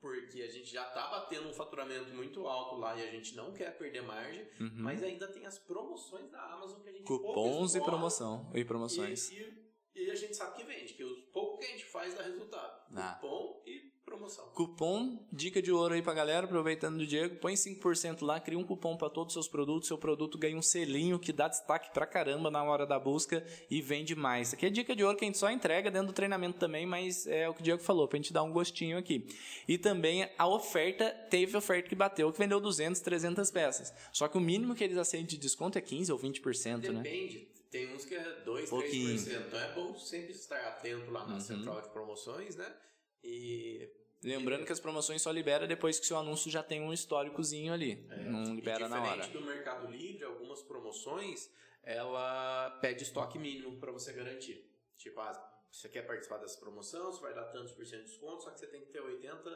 Speaker 2: porque a gente já tá batendo um faturamento muito alto lá e a gente não quer perder margem,
Speaker 1: Uhum.
Speaker 2: mas ainda tem as promoções da Amazon que a gente
Speaker 1: Cupons e promoção e promoções.
Speaker 2: E, e- e a gente sabe que vende, que o pouco que a gente faz dá resultado.
Speaker 1: Ah.
Speaker 2: Cupom e promoção.
Speaker 1: Cupom, dica de ouro aí pra galera, aproveitando do Diego, põe 5% lá, cria um cupom para todos os seus produtos, seu produto ganha um selinho que dá destaque pra caramba na hora da busca e vende mais. Isso aqui é dica de ouro que a gente só entrega dentro do treinamento também, mas é o que o Diego falou, pra gente dar um gostinho aqui. E também a oferta, teve oferta que bateu, que vendeu 200, 300 peças. Só que o mínimo que eles aceitam de desconto é 15 ou 20%, né?
Speaker 2: Depende. Tem uns que é 2,
Speaker 1: Pouquinho.
Speaker 2: 3%. Então é bom sempre estar atento lá na
Speaker 1: Uhum.
Speaker 2: central de promoções, né? E
Speaker 1: Lembrando que as promoções só libera depois que seu anúncio já tem um históricozinho ali. não libera
Speaker 2: É.
Speaker 1: na hora.
Speaker 2: diferente do Mercado Livre, algumas promoções, ela pede estoque mínimo para você garantir. Tipo, ah, você quer participar dessa promoção, você vai dar tantos por cento de desconto, só que você tem que ter 80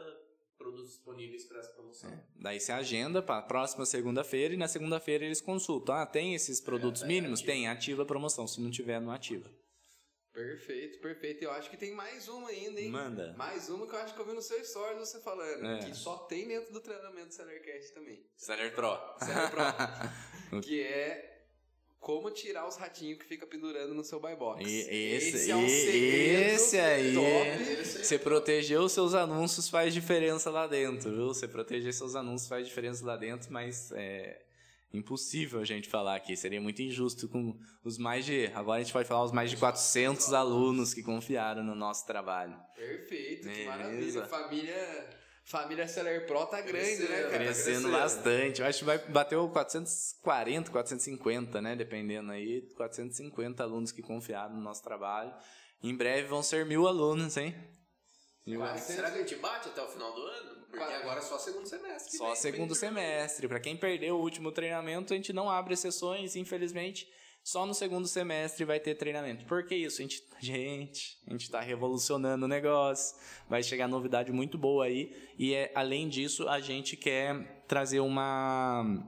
Speaker 2: produtos disponíveis para essa promoção.
Speaker 1: Daí você agenda para próxima segunda-feira e na segunda-feira eles consultam. Ah, tem esses produtos
Speaker 2: É,
Speaker 1: mínimos?
Speaker 2: ativa.
Speaker 1: Tem, ativa a promoção. Se não tiver, não ativa.
Speaker 3: Perfeito, perfeito. Eu acho que tem mais uma ainda, hein?
Speaker 1: Manda.
Speaker 3: Mais uma que eu acho que eu vi no seu stories você falando.
Speaker 1: É.
Speaker 3: Que só tem dentro do treinamento do Sellercast também.
Speaker 1: Seller Pro.
Speaker 3: Seller Pro. que é como tirar os ratinhos que fica pendurando no seu buy box.
Speaker 1: E esse,
Speaker 3: é um segredo
Speaker 1: esse aí,
Speaker 3: top.
Speaker 1: você proteger os seus anúncios faz diferença lá dentro, viu? Você proteger seus anúncios faz diferença lá dentro, mas é impossível a gente falar aqui. Seria muito injusto com os mais de. Agora a gente pode falar os mais de 400 alunos que confiaram no nosso trabalho.
Speaker 3: Perfeito, que
Speaker 1: Beleza.
Speaker 3: maravilha. Família, família Seller Pro tá grande, né, cara?
Speaker 1: Crescendo bastante. Eu acho que vai bateu 440, 450, né? Dependendo aí. 450 alunos que confiaram no nosso trabalho. Em breve vão ser mil alunos, hein?
Speaker 2: Ué, será que a gente bate até o final do ano? Porque agora é só segundo semestre.
Speaker 1: Só
Speaker 2: vem-
Speaker 1: segundo
Speaker 2: vem
Speaker 1: semestre. Pra quem perdeu o último treinamento, a gente não abre sessões, infelizmente. Só no segundo semestre vai ter treinamento. Por que isso? A gente, gente, a gente tá revolucionando o negócio. Vai chegar novidade muito boa aí. E é, além disso, a gente quer trazer uma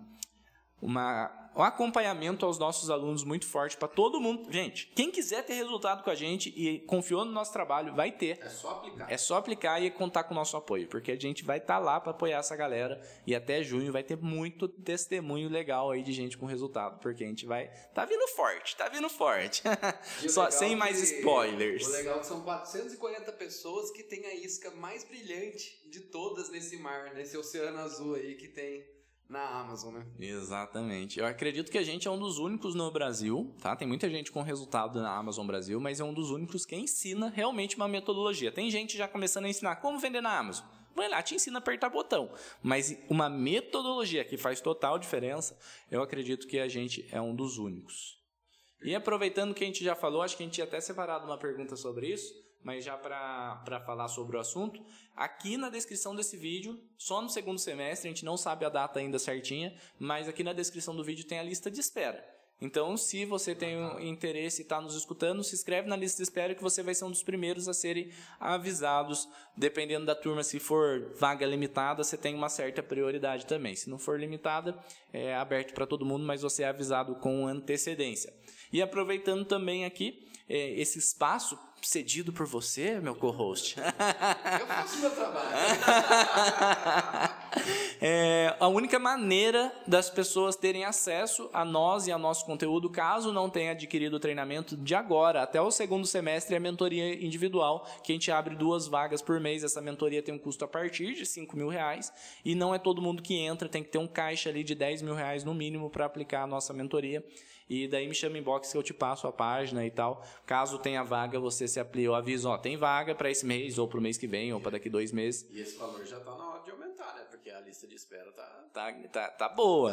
Speaker 1: uma um acompanhamento aos nossos alunos muito forte para todo mundo. Gente, quem quiser ter resultado com a gente e confiou no nosso trabalho, vai ter.
Speaker 2: É só aplicar.
Speaker 1: É só aplicar e contar com o nosso apoio, porque a gente vai estar lá para apoiar essa galera e até junho vai ter muito testemunho legal aí de gente com resultado, porque a gente vai tá vindo forte, tá vindo forte. Só sem mais spoilers.
Speaker 3: O legal é que são 440 pessoas que têm a isca mais brilhante de todas nesse mar, nesse oceano azul aí que tem na Amazon, né?
Speaker 1: Exatamente. Eu acredito que a gente é um dos únicos no Brasil, tá? Tem muita gente com resultado na Amazon Brasil, mas é um dos únicos que ensina realmente uma metodologia. Tem gente já começando a ensinar como vender na Amazon. Vai lá, te ensina a apertar botão. Mas uma metodologia que faz total diferença, eu acredito que a gente é um dos únicos. E aproveitando que a gente já falou, acho que a gente tinha até separado uma pergunta sobre isso, mas já para falar sobre o assunto, aqui na descrição desse vídeo, só no segundo semestre, a gente não sabe a data ainda certinha, mas aqui na descrição do vídeo tem a lista de espera. Então, se você tem um interesse e está nos escutando, se inscreve na lista de espera que você vai ser um dos primeiros a serem avisados. Dependendo da turma, se for vaga limitada, você tem uma certa prioridade também. Se não for limitada, é aberto para todo mundo, mas você é avisado com antecedência. E aproveitando também aqui é, esse espaço cedido por você, meu co-host.
Speaker 3: Eu faço meu trabalho.
Speaker 1: É, a única maneira das pessoas terem acesso a nós e a nosso conteúdo, caso não tenha adquirido o treinamento de agora até o segundo semestre, é a mentoria individual, que a gente abre duas vagas por mês. Essa mentoria tem um custo a partir de 5 mil reais e não é todo mundo que entra, tem que ter um caixa ali de 10 mil reais no mínimo para aplicar a nossa mentoria. E daí me chama inbox que eu te passo a página e tal. Caso tenha vaga, você se aplica. Eu aviso, ó, tem vaga para esse mês, ou para o mês que vem, ou para daqui dois meses.
Speaker 2: E esse valor já tá na hora de aumentar, né? Porque a lista de espera tá,
Speaker 1: Tá, tá, tá boa.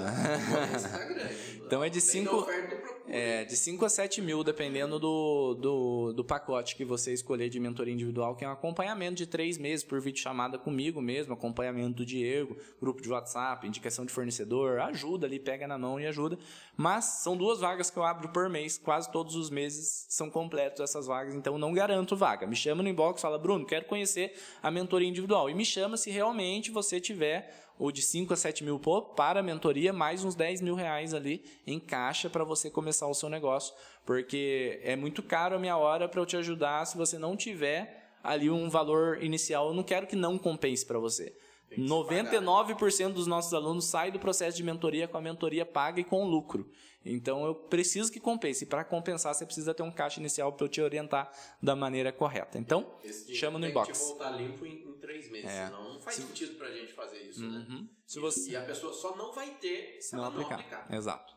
Speaker 2: lista tá grande.
Speaker 1: Então é de
Speaker 2: Tem
Speaker 1: cinco-
Speaker 2: oferta e procura.
Speaker 1: É, de 5 a 7 mil, dependendo do, do, do pacote que você escolher de mentoria individual, que é um acompanhamento de três meses por vídeo chamada comigo mesmo, acompanhamento do Diego, grupo de WhatsApp, indicação de fornecedor, ajuda ali, pega na mão e ajuda. Mas são duas vagas que eu abro por mês, quase todos os meses são completos essas vagas, então não garanto vaga. Me chama no inbox, fala, Bruno, quero conhecer a mentoria individual. E me chama se realmente você tiver ou de 5 a 7 mil para a mentoria, mais uns 10 mil reais ali em caixa para você começar o seu negócio. Porque é muito caro a minha hora para eu te ajudar se você não tiver ali um valor inicial. Eu não quero que não compense para você.
Speaker 2: Tem que se
Speaker 1: 99% dos nossos alunos saem do processo de mentoria com a mentoria paga e com lucro. Então eu preciso que compense. E para compensar, você precisa ter um caixa inicial para eu te orientar da maneira correta. Então, chama no
Speaker 2: tem
Speaker 1: inbox.
Speaker 2: que voltar limpo em, em três meses.
Speaker 1: É.
Speaker 2: Não faz sentido pra gente fazer isso, né?
Speaker 1: Uhum. Se
Speaker 2: E-
Speaker 1: você...
Speaker 2: E a pessoa só não vai ter se,
Speaker 1: Se não
Speaker 2: ela
Speaker 1: aplicar.
Speaker 2: não aplicar.
Speaker 1: Exato.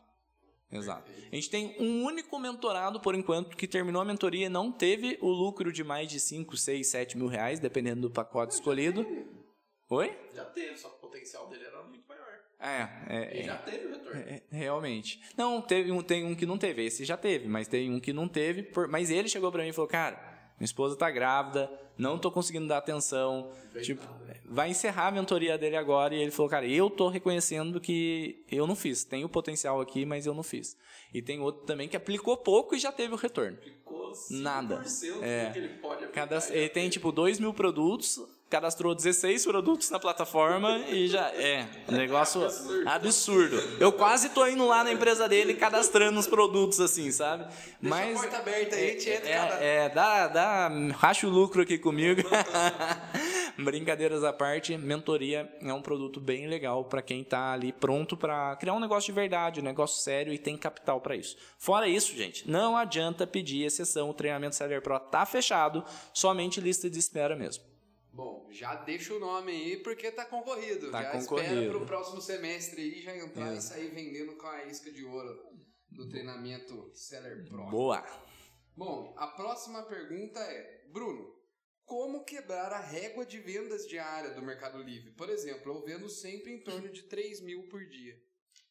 Speaker 1: Exato. A gente tem um único mentorado, por enquanto, que terminou a mentoria e não teve o lucro de mais de 5, 6, 7 mil reais, dependendo do pacote escolhido. Oi?
Speaker 2: Já teve, só que o potencial dele era.
Speaker 1: É, é,
Speaker 2: E
Speaker 1: é,
Speaker 2: já teve o retorno.
Speaker 1: é, realmente. Não, teve um, tem um que não teve. Esse já teve, mas tem um que não teve. por- mas ele chegou pra mim e falou, cara, minha esposa tá grávida, não tô conseguindo dar atenção. Tipo, vai encerrar a mentoria dele agora e ele falou, cara, eu tô reconhecendo que eu não fiz. Tem o potencial aqui, mas eu não fiz. E tem outro também que aplicou pouco e já teve o retorno.
Speaker 2: Ficou 5%
Speaker 1: Nada.
Speaker 2: do que ele pode aplicar.
Speaker 1: Cada, ele tem
Speaker 2: teve.
Speaker 1: tipo 2 mil produtos, cadastrou 16 produtos na plataforma e já é. um Negócio
Speaker 2: Absurdo.
Speaker 1: Eu quase tô indo lá na empresa dele cadastrando os produtos assim, sabe?
Speaker 3: Deixa
Speaker 1: Mas
Speaker 3: a porta aberta aí, a gente entra cada...
Speaker 1: é, é, dá, dá, racha o lucro aqui comigo. Brincadeiras à parte, mentoria é um produto bem legal para quem tá ali pronto para criar um negócio de verdade, um negócio sério e tem capital para isso. Fora isso, gente, não adianta pedir exceção, o treinamento Seller Pro tá fechado, somente lista de espera mesmo.
Speaker 3: Bom, já deixa o nome aí porque tá concorrido.
Speaker 1: Tá
Speaker 3: já
Speaker 1: concorrido.
Speaker 3: espera pro próximo semestre aí já entrar
Speaker 1: É.
Speaker 3: e sair vendendo com a isca de ouro do treinamento Seller Pro.
Speaker 1: Boa.
Speaker 3: Bom, a próxima pergunta é: Bruno, como quebrar a régua de vendas diária do Mercado Livre? Por exemplo, eu vendo sempre em torno de 3 mil por dia.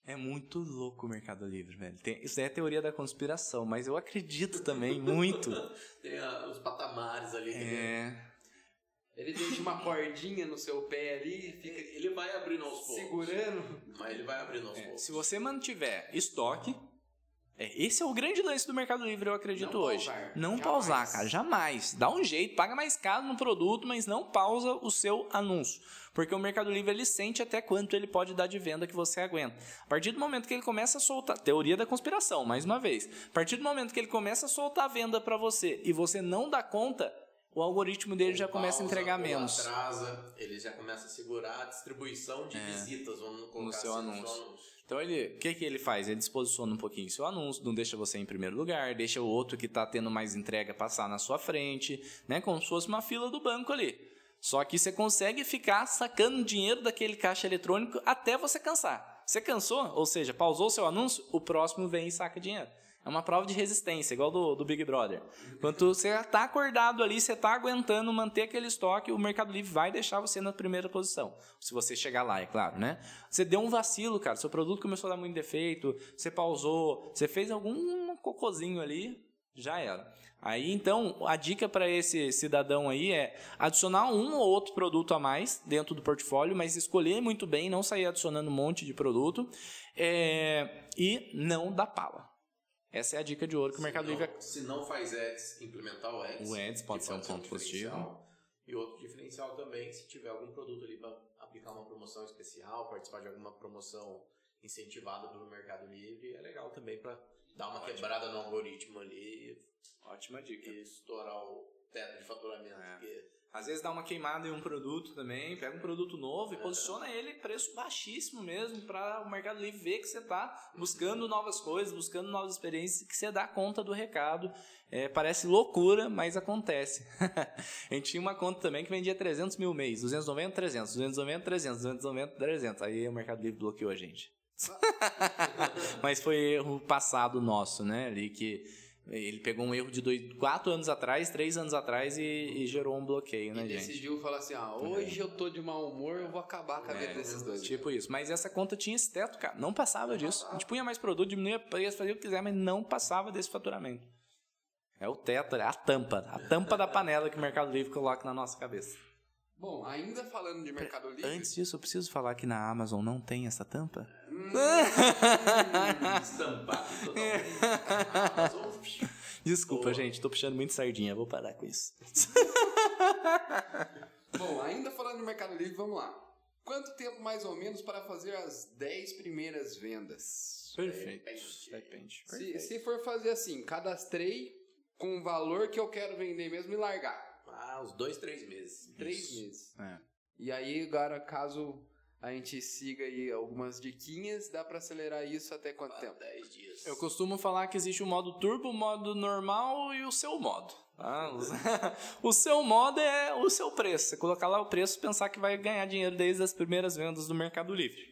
Speaker 1: É muito louco o Mercado Livre, velho. Tem- isso é a teoria da conspiração, mas eu acredito também muito.
Speaker 2: Tem a- os patamares ali.
Speaker 1: É.
Speaker 3: Ele deixa uma cordinha no seu pé ali e fica
Speaker 2: Ele vai abrindo aos poucos.
Speaker 3: segurando.
Speaker 2: Mas ele vai abrindo aos
Speaker 1: É,
Speaker 2: poucos.
Speaker 1: se você mantiver estoque, é, esse é o grande lance do Mercado Livre, eu acredito
Speaker 3: Não
Speaker 1: hoje.
Speaker 3: pausar.
Speaker 1: Não
Speaker 3: Jamais.
Speaker 1: pausar, cara, jamais. Dá um jeito, paga mais caro no produto, mas não pausa o seu anúncio. Porque o Mercado Livre ele sente até quanto ele pode dar de venda que você aguenta. A partir do momento que ele começa a soltar, teoria da conspiração, mais uma vez. A partir do momento que ele começa a soltar a venda para você e você não dá conta, o algoritmo dele já
Speaker 2: Ou
Speaker 1: começa a
Speaker 2: pausa,
Speaker 1: entregar
Speaker 2: ou
Speaker 1: menos.
Speaker 2: atrasa, ele já começa a segurar a distribuição de visitas, vamos colocar
Speaker 1: É. no seu
Speaker 2: assim,
Speaker 1: anúncio. Então ele, o que que ele faz? Ele disposiciona um pouquinho seu anúncio, não deixa você em primeiro lugar, deixa o outro que está tendo mais entrega passar na sua frente, né? Como se fosse uma fila do banco ali. Só que você consegue ficar sacando dinheiro daquele caixa eletrônico até você cansar. Você cansou, ou seja, pausou seu anúncio, o próximo vem e saca dinheiro. É uma prova de resistência, igual do, do Big Brother. Quando você está acordado ali, você está aguentando manter aquele estoque, o Mercado Livre vai deixar você na primeira posição. Se você chegar lá, é claro, né? Você deu um vacilo, cara. Seu produto começou a dar muito defeito, você pausou, você fez algum cocôzinho ali, já era. Aí então, a dica para esse cidadão aí é adicionar um ou outro produto a mais dentro do portfólio, mas escolher muito bem, não sair adicionando um monte de produto é, e não dar pala. Essa é a dica de ouro que o
Speaker 2: Se
Speaker 1: Mercado
Speaker 2: não-
Speaker 1: Livre
Speaker 2: Se não faz ads, implementar o ads.
Speaker 1: O ads pode ser um ponto positivo.
Speaker 2: diferencial. E outro diferencial também, se tiver algum produto ali para aplicar uma promoção especial, participar de alguma promoção incentivada pelo Mercado Livre, é legal também para dar uma quebrada no algoritmo ali
Speaker 1: Ótima dica.
Speaker 2: e estourar o teto de faturamento.
Speaker 1: É.
Speaker 2: porque
Speaker 1: Às vezes dá uma queimada em um produto também, pega um produto novo e posiciona ele preço baixíssimo mesmo para o Mercado Livre ver que você está buscando novas coisas, buscando novas experiências, que você dá conta do recado. É, parece loucura, mas acontece. a gente tinha uma conta também que vendia 300 mil mês, 290, 300, 290, 300, 290, 300. Aí o Mercado Livre bloqueou a gente. mas foi erro passado nosso, né? Ali que ele pegou um erro de dois, quatro anos atrás, três anos atrás e, e gerou um bloqueio, né,
Speaker 3: E
Speaker 1: gente?
Speaker 3: decidiu falar assim: ah, hoje eu tô de mau humor, eu vou acabar com a vida
Speaker 1: É,
Speaker 3: desses dois.
Speaker 1: Tipo isso. Mas essa conta tinha esse teto, cara. Não passava disso. A gente punha mais produto, diminuía preço, fazia o que quiser, mas não passava desse faturamento. É o teto, é a tampa. A tampa da panela que o Mercado Livre coloca na nossa cabeça.
Speaker 3: Bom, ainda falando de Mercado Livre.
Speaker 1: Antes disso, eu preciso falar que na Amazon não tem essa tampa?
Speaker 2: estampado totalmente.
Speaker 1: Desculpa, gente. Tô puxando muito sardinha. Vou parar com isso.
Speaker 3: Bom, ainda falando de Mercado Livre, vamos lá. Quanto tempo mais ou menos para fazer as 10 primeiras vendas?
Speaker 1: Perfeito.
Speaker 2: Depende.
Speaker 1: Depende.
Speaker 3: Se, se for fazer assim, cadastrei com o valor que eu quero vender mesmo e largar.
Speaker 2: Ah, uns dois, três meses.
Speaker 3: Três
Speaker 1: Isso.
Speaker 3: meses.
Speaker 1: É.
Speaker 3: E aí, agora, caso a gente siga aí algumas diquinhas, dá pra acelerar isso até quanto
Speaker 2: Ah,
Speaker 3: tempo?
Speaker 2: Dez dias.
Speaker 1: Eu costumo falar que existe o modo turbo, o modo normal e o seu modo. tá? o seu modo é o seu preço. Você colocar lá o preço e pensar que vai ganhar dinheiro desde as primeiras vendas do Mercado Livre.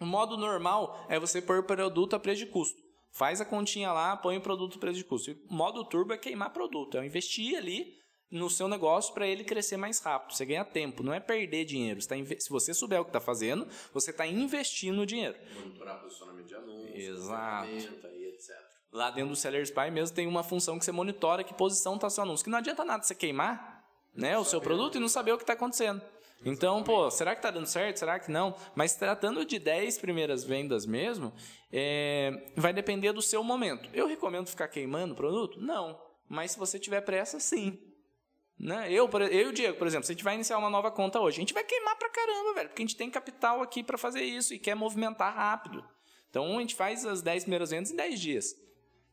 Speaker 1: O modo normal é você pôr o produto a preço de custo. Faz a continha lá, põe o produto a preço de custo. E o modo turbo é queimar produto, é investir ali no seu negócio para ele crescer mais rápido. Você ganha tempo, não é perder dinheiro. Você tá inve- Se você souber o que está fazendo, você está investindo dinheiro.
Speaker 2: Monitorar posicionamento de anúncios,
Speaker 1: Exato.
Speaker 2: e etc.
Speaker 1: Lá dentro do Seller Spy mesmo tem uma função que você monitora que posição está seu anúncio. Que não adianta nada você queimar né, o seu produto e não saber o que está acontecendo. Então, pô, será que está dando certo? Será que não? Mas tratando de 10 primeiras vendas mesmo, é, vai depender do seu momento. Eu recomendo ficar queimando o produto? Não. Mas se você tiver pressa, sim. Né? Eu, eu e o Diego, por exemplo, se a gente vai iniciar uma nova conta hoje, a gente vai queimar pra caramba, velho, porque a gente tem capital aqui para fazer isso e quer movimentar rápido. Então a gente faz as 10 primeiras vendas em 10 dias,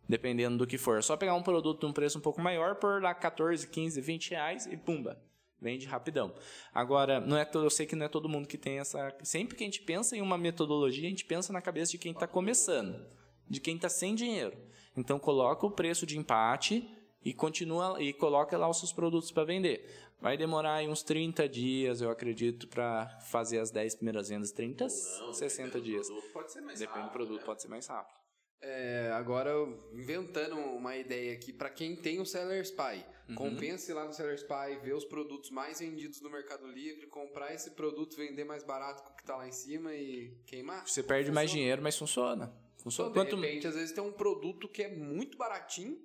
Speaker 1: dependendo do que for. É só pegar um produto de um preço um pouco maior, por lá 14, 15, 20 reais e pumba, vende rapidão. Agora, não é todo, eu sei que não é todo mundo que tem essa. Sempre que a gente pensa em uma metodologia, a gente pensa na cabeça de quem está começando, de quem está sem dinheiro. Então coloca o preço de empate e continua e coloca lá os seus produtos para vender. Vai demorar aí uns 30 dias, eu acredito, para fazer as 10 primeiras vendas. 30,
Speaker 2: Não,
Speaker 1: 60
Speaker 2: dependendo do
Speaker 1: dias.
Speaker 2: produto, pode ser mais
Speaker 1: Depende do
Speaker 2: rápido,
Speaker 1: produto,
Speaker 2: né?
Speaker 1: pode ser mais rápido.
Speaker 3: É, agora, inventando uma ideia aqui, para quem tem o Seller Spy,
Speaker 1: Uhum.
Speaker 3: compensa ir lá no Seller Spy, ver os produtos mais vendidos no Mercado Livre, comprar esse produto, vender mais barato que o que tá lá em cima e queimar?
Speaker 1: Você perde mais
Speaker 3: Funciona.
Speaker 1: dinheiro, mas funciona. Funciona.
Speaker 3: Então, de
Speaker 1: Quanto...
Speaker 3: repente, às vezes tem um produto que é muito baratinho,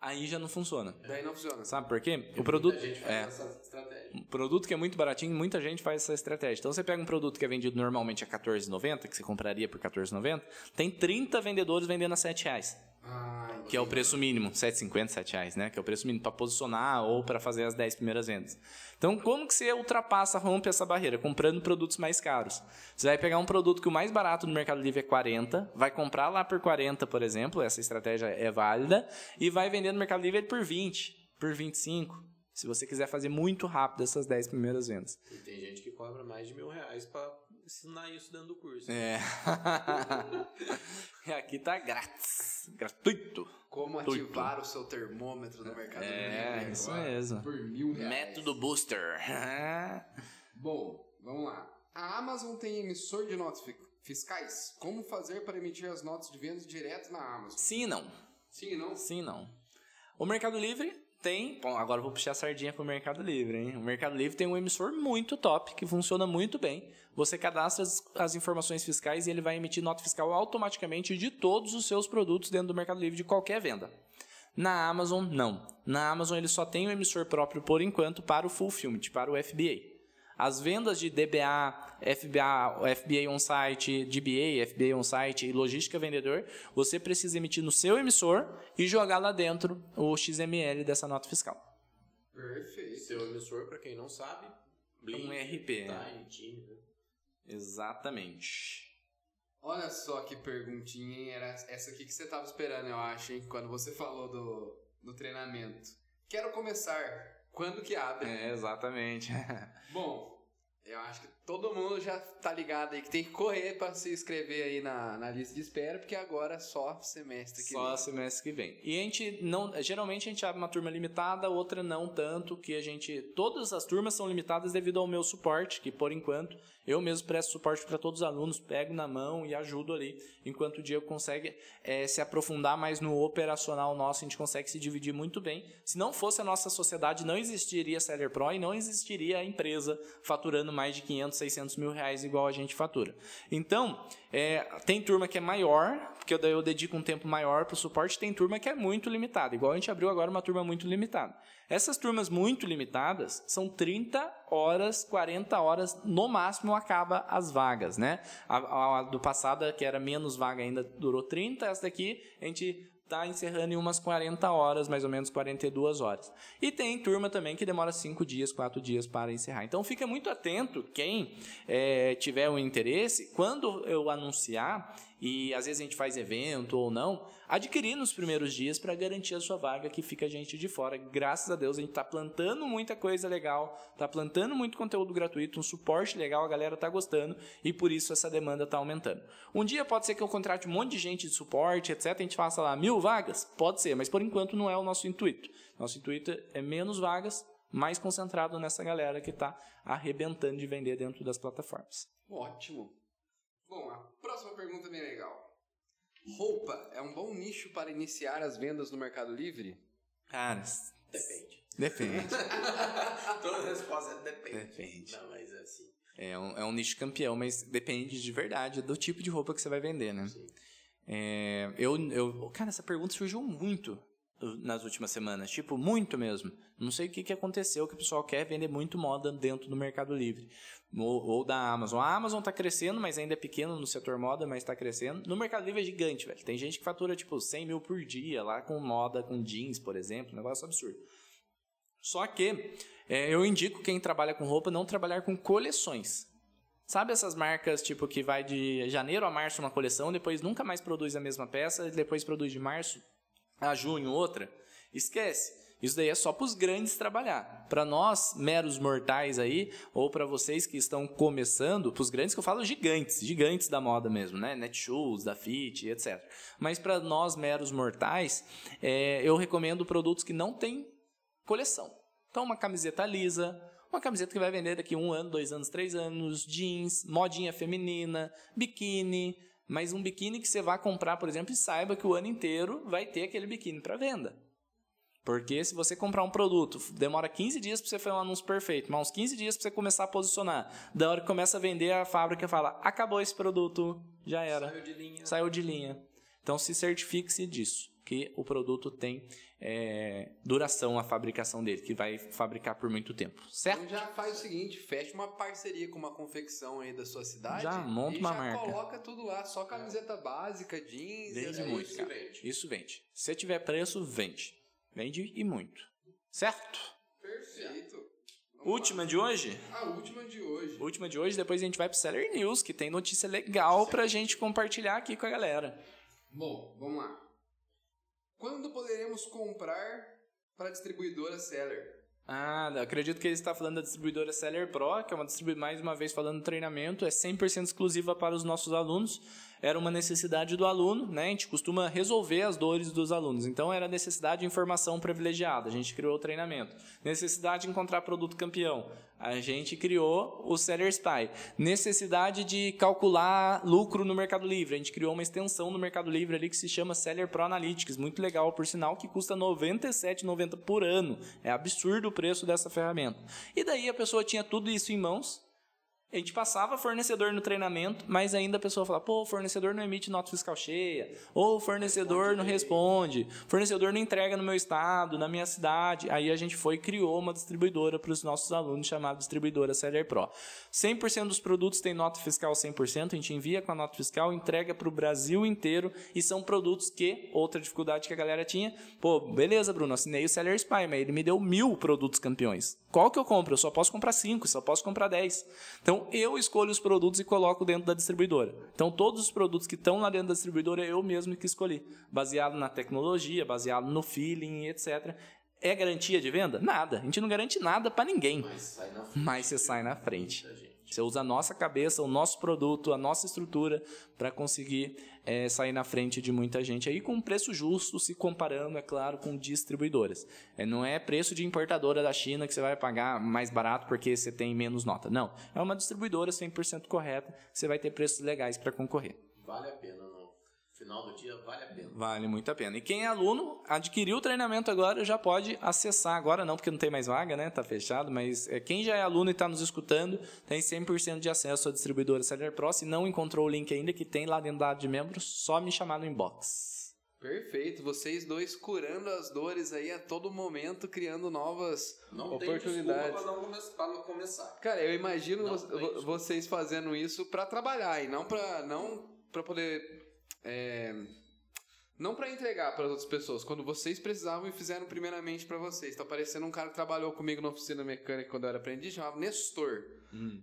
Speaker 1: aí já não funciona.
Speaker 3: Daí não funciona.
Speaker 1: Sabe por quê? O produto.
Speaker 2: A gente faz
Speaker 1: É.
Speaker 2: essa estratégia.
Speaker 1: Um produto que é muito baratinho, muita gente faz essa estratégia. Então você pega um produto que é vendido normalmente a R$14,90, que você compraria por R$14,90, tem 30 vendedores vendendo a 7 reais.
Speaker 3: Ah,
Speaker 1: Que é o preço mínimo, R$ 7,50, 7 reais, né? Que é o preço mínimo para posicionar ou para fazer as 10 primeiras vendas. Então, como que você ultrapassa, rompe essa barreira? Comprando produtos mais caros. Você vai pegar um produto que o mais barato no Mercado Livre é 40, vai comprar lá por 40, por exemplo, essa estratégia é válida, e vai vender no Mercado Livre por 20, por 25. Se você quiser fazer muito rápido essas 10 primeiras vendas.
Speaker 2: E tem gente que cobra mais de mil reais pra ensinar isso dentro do curso.
Speaker 1: É. e aqui tá grátis. Gratuito.
Speaker 3: Como
Speaker 1: Tudo.
Speaker 3: ativar o seu termômetro no Mercado
Speaker 1: É,
Speaker 3: Livre
Speaker 1: isso
Speaker 3: agora
Speaker 1: mesmo.
Speaker 3: Por mil reais.
Speaker 1: Método Booster.
Speaker 3: Bom, vamos lá. A Amazon tem emissor de notas fi- fiscais. Como fazer para emitir as notas de vendas direto na Amazon?
Speaker 1: Sim e não.
Speaker 3: Sim e não?
Speaker 1: Sim e não. O Mercado Livre tem. Bom, agora vou puxar a sardinha pro Mercado Livre, hein? O Mercado Livre tem um emissor muito top, que funciona muito bem. Você cadastra as, as informações fiscais e ele vai emitir nota fiscal automaticamente de todos os seus produtos dentro do Mercado Livre de qualquer venda. Na Amazon, não. Na Amazon ele só tem o emissor próprio por enquanto para o Fulfillment, para o FBA. As vendas de DBA, FBA, FBA on-site, DBA, FBA on-site e logística vendedor, você precisa emitir no seu emissor e jogar lá dentro o XML dessa nota fiscal.
Speaker 3: Perfeito.
Speaker 2: Seu emissor, pra quem não sabe, Blink,
Speaker 1: Um RP,
Speaker 2: Time, Team, né?
Speaker 1: Exatamente.
Speaker 3: Olha só que perguntinha, hein? Era essa aqui que você tava esperando, eu acho, hein? Quando você falou do, do treinamento. Quero começar. Quando que abre?
Speaker 1: É, exatamente.
Speaker 3: Bom, eu acho que todo mundo já tá ligado aí que tem que correr pra se inscrever aí na, na lista de espera, porque agora é só semestre que
Speaker 1: Só
Speaker 3: vem.
Speaker 1: semestre que vem. E a gente não. Geralmente a gente abre uma turma limitada, outra não tanto, que a gente. Todas as turmas são limitadas devido ao meu suporte, que por enquanto eu mesmo presto suporte para todos os alunos, pego na mão e ajudo ali, enquanto o Diego consegue eh, se aprofundar mais no operacional nosso, a gente consegue se dividir muito bem. Se não fosse a nossa sociedade, não existiria Seller Pro e não existiria a empresa faturando mais de 500, 600 mil reais igual a gente fatura. Então, é, tem turma que é maior, porque daí eu dedico um tempo maior para o suporte, tem turma que é muito limitada, igual a gente abriu agora uma turma muito limitada. Essas turmas muito limitadas são 30 horas, 40 horas, no máximo acaba as vagas, né? A, a do passado, que era menos vaga ainda, durou 30, essa daqui a gente está encerrando em umas 40 horas, mais ou menos 42 horas. E tem turma também que demora 5 dias, 4 dias para encerrar. Então fica muito atento quem é, tiver um interesse, quando eu anunciar, e às vezes a gente faz evento ou não, adquirir nos primeiros dias para garantir a sua vaga que fica a gente de fora. Graças a Deus a gente está plantando muita coisa legal, está plantando muito conteúdo gratuito, um suporte legal, a galera está gostando e por isso essa demanda está aumentando. Um dia pode ser que eu contrate um monte de gente de suporte, etc. A gente faça lá mil vagas? Pode ser, mas por enquanto não é o nosso intuito. Nosso intuito é menos vagas, mais concentrado nessa galera que está arrebentando de vender dentro das plataformas.
Speaker 3: Ótimo. Bom, a próxima pergunta é bem legal. Roupa é um bom nicho para iniciar as vendas no Mercado Livre?
Speaker 1: Cara,
Speaker 2: Depende.
Speaker 1: depende.
Speaker 2: Toda resposta é depende.
Speaker 1: Depende.
Speaker 2: Não, mas é assim.
Speaker 1: É um, é um nicho campeão, mas depende de verdade do tipo de roupa que você vai vender, né?
Speaker 2: Sim.
Speaker 1: É, eu, eu, cara, essa pergunta surgiu muito nas últimas semanas, tipo, muito mesmo. Não sei o que, que aconteceu, que o pessoal quer vender muito moda dentro do Mercado Livre. Ou, ou da Amazon. A Amazon tá crescendo, mas ainda é pequeno no setor moda, mas tá crescendo. No Mercado Livre é gigante, velho. Tem gente que fatura, tipo, 100 mil por dia, lá com moda, com jeans, por exemplo. Um negócio absurdo. Só que é, eu indico quem trabalha com roupa não trabalhar com coleções. Sabe essas marcas tipo que vai de janeiro a março uma coleção, depois nunca mais produz a mesma peça, depois produz de março a junho outra? Esquece. Isso daí é só para os grandes trabalhar. Para nós, meros mortais aí, ou para vocês que estão começando, para os grandes que eu falo gigantes, gigantes da moda mesmo, né? Netshoes, da Fit, etc. Mas para nós, meros mortais, é, eu recomendo produtos que não têm coleção. Então, uma camiseta lisa, uma camiseta que vai vender daqui um ano, dois anos, três anos, jeans, modinha feminina, biquíni, mas um biquíni que você vai comprar, por exemplo, e saiba que o ano inteiro vai ter aquele biquíni para venda. Porque se você comprar um produto, demora 15 dias para você fazer um anúncio perfeito, mas uns 15 dias para você começar a posicionar. Da hora que começa a vender, a fábrica fala: acabou esse produto, já era
Speaker 2: Saiu de linha.
Speaker 1: saiu de linha. Então se certifique-se disso. que o produto tem é, duração a fabricação dele, que vai fabricar por muito tempo, certo?
Speaker 3: Então já faz o seguinte, fecha uma parceria com uma confecção aí da sua cidade.
Speaker 1: Já monta uma
Speaker 3: já
Speaker 1: marca.
Speaker 3: coloca tudo lá, só camiseta básica, jeans.
Speaker 1: Vende
Speaker 3: é
Speaker 1: muito,
Speaker 3: isso.
Speaker 1: cara. Isso vende. Se tiver preço, vende. Vende e muito. Certo?
Speaker 3: Perfeito. Vamos
Speaker 1: Última de hoje?
Speaker 3: lá. A última de hoje.
Speaker 1: Última de hoje, depois a gente vai pro Seller News, que tem notícia legal pra gente compartilhar aqui com a galera.
Speaker 3: Bom, vamos lá. Quando poderemos comprar para a distribuidora Seller?
Speaker 1: Ah, acredito que ele está falando da distribuidora Seller Pro, que é uma distribuidora, mais uma vez falando do treinamento, é 100% exclusiva para os nossos alunos. Era uma necessidade do aluno, né? A gente costuma resolver as dores dos alunos. Então era necessidade de informação privilegiada. A gente criou o treinamento. Necessidade de encontrar produto campeão. A gente criou o Seller Spy. Necessidade de calcular lucro no Mercado Livre. A gente criou uma extensão no Mercado Livre ali que se chama Seller Pro Analytics, muito legal por sinal, que custa R$ 97,90 por ano. É absurdo o preço dessa ferramenta. E daí a pessoa tinha tudo isso em mãos. A gente passava fornecedor no treinamento, mas ainda a pessoa fala, pô, fornecedor não emite nota fiscal cheia, ou fornecedor não responde, fornecedor não entrega no meu estado, na minha cidade. Aí a gente foi e criou uma distribuidora para os nossos alunos chamada Distribuidora Seller Pro. 100% dos produtos tem nota fiscal 100%, a gente envia com a nota fiscal, entrega para o Brasil inteiro e são produtos que, outra dificuldade que a galera tinha, pô, beleza, Bruno, assinei o Seller Spy, mas ele me deu mil produtos campeões. Qual que eu compro? Eu só posso comprar cinco, só posso comprar 10. Então, eu escolho os produtos e coloco dentro da distribuidora. Então, todos os produtos que estão lá dentro da distribuidora, eu mesmo que escolhi. Baseado na tecnologia, baseado no feeling, etc. É garantia de venda? Nada. A gente não garante nada para ninguém.
Speaker 2: Mas sai na frente.
Speaker 1: Mas você sai na frente. Você usa a nossa cabeça, o nosso produto, a nossa estrutura para conseguir é, sair na frente de muita gente aí com um preço justo, se comparando, é claro, com distribuidoras. É, não é preço de importadora da China que você vai pagar mais barato porque você tem menos nota. Não. É uma distribuidora 100% correta, você vai ter preços legais para concorrer.
Speaker 2: Vale a pena final do dia, vale a pena.
Speaker 1: Vale muito a pena. E quem é aluno, adquiriu o treinamento agora, já pode acessar. Agora não, porque não tem mais vaga, né? Tá fechado. Mas é, quem já é aluno e está nos escutando, tem 100% de acesso à distribuidora Seller Pro. Se não encontrou o link ainda, que tem lá dentro da área de membros, só me chamar no inbox.
Speaker 3: Perfeito, vocês dois curando as dores aí a todo momento, criando novas
Speaker 2: Não tem
Speaker 3: oportunidades.
Speaker 2: desculpa não, come- pra não começar.
Speaker 3: Cara, eu imagino
Speaker 2: Não
Speaker 3: vo-
Speaker 2: tem
Speaker 3: vo-
Speaker 2: desculpa.
Speaker 3: vocês fazendo isso pra trabalhar e não pra não para poder é, não pra entregar para outras pessoas. Quando vocês precisavam e fizeram primeiramente pra vocês. Tá parecendo um cara que trabalhou comigo na oficina mecânica quando eu era aprendiz, chamava Nestor.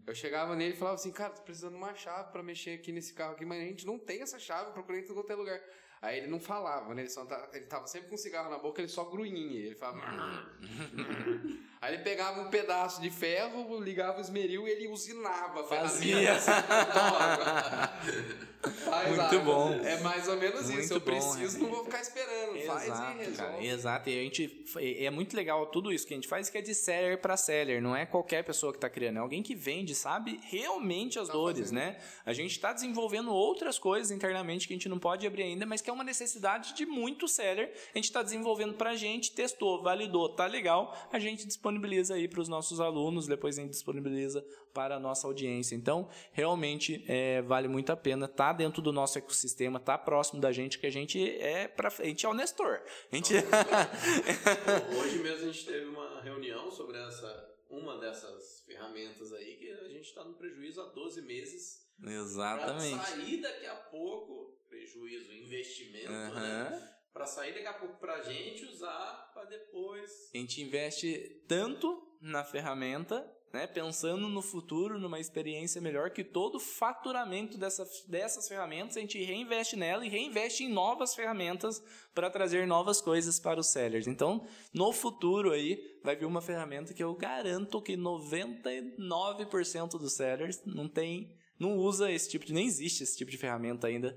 Speaker 3: Eu chegava nele e falava assim, cara, tô precisando de uma chave pra mexer aqui nesse carro aqui, mas a gente não tem essa chave, procurei em todo qualquer lugar. Aí ele não falava, né? Ele, só tá- ele tava sempre com um cigarro na boca, ele só grunhinha. Ele falava. Aí ele pegava um pedaço de ferro, ligava o esmeril e ele usinava a
Speaker 1: Fazia.
Speaker 3: Faz,
Speaker 1: Muito
Speaker 3: ah,
Speaker 1: bom.
Speaker 3: É mais ou menos
Speaker 1: Muito
Speaker 3: isso. Eu
Speaker 1: bom,
Speaker 3: preciso,
Speaker 1: é.
Speaker 3: não vou ficar esperando. Faz e
Speaker 1: Exato,
Speaker 3: resolve.
Speaker 1: cara. Exato. E a gente é é muito legal tudo isso que a gente faz que é de seller para seller, não é qualquer pessoa que está criando, é alguém que vende, sabe realmente as
Speaker 3: Tá
Speaker 1: dores,
Speaker 3: fazendo.
Speaker 1: né? A gente está desenvolvendo outras coisas internamente que a gente não pode abrir ainda, mas que é uma necessidade de muito seller. A gente está desenvolvendo para a gente, testou, validou, tá legal, a gente disponibiliza aí para os nossos alunos, depois a gente disponibiliza para a nossa audiência. Então, realmente é, vale muito a pena estar dentro do nosso ecossistema, estar próximo da gente, que a gente é para frente, é o Nestor. A gente
Speaker 2: Hoje mesmo a gente teve uma reunião sobre essa, uma dessas ferramentas aí que a gente está no prejuízo há 12 meses.
Speaker 1: Exatamente.
Speaker 2: sair daqui a pouco, prejuízo, investimento, né?
Speaker 1: Aham.
Speaker 2: Pra sair daqui a pouco pra gente usar pra depois.
Speaker 1: A gente investe tanto na ferramenta, né, pensando no futuro, numa experiência melhor, que todo o faturamento dessa, dessas ferramentas a gente reinveste nela e reinveste em novas ferramentas para trazer novas coisas para os sellers. Então, no futuro aí, vai vir uma ferramenta que eu garanto que 99% dos sellers não tem, não usa esse tipo de, nem existe esse tipo de ferramenta ainda.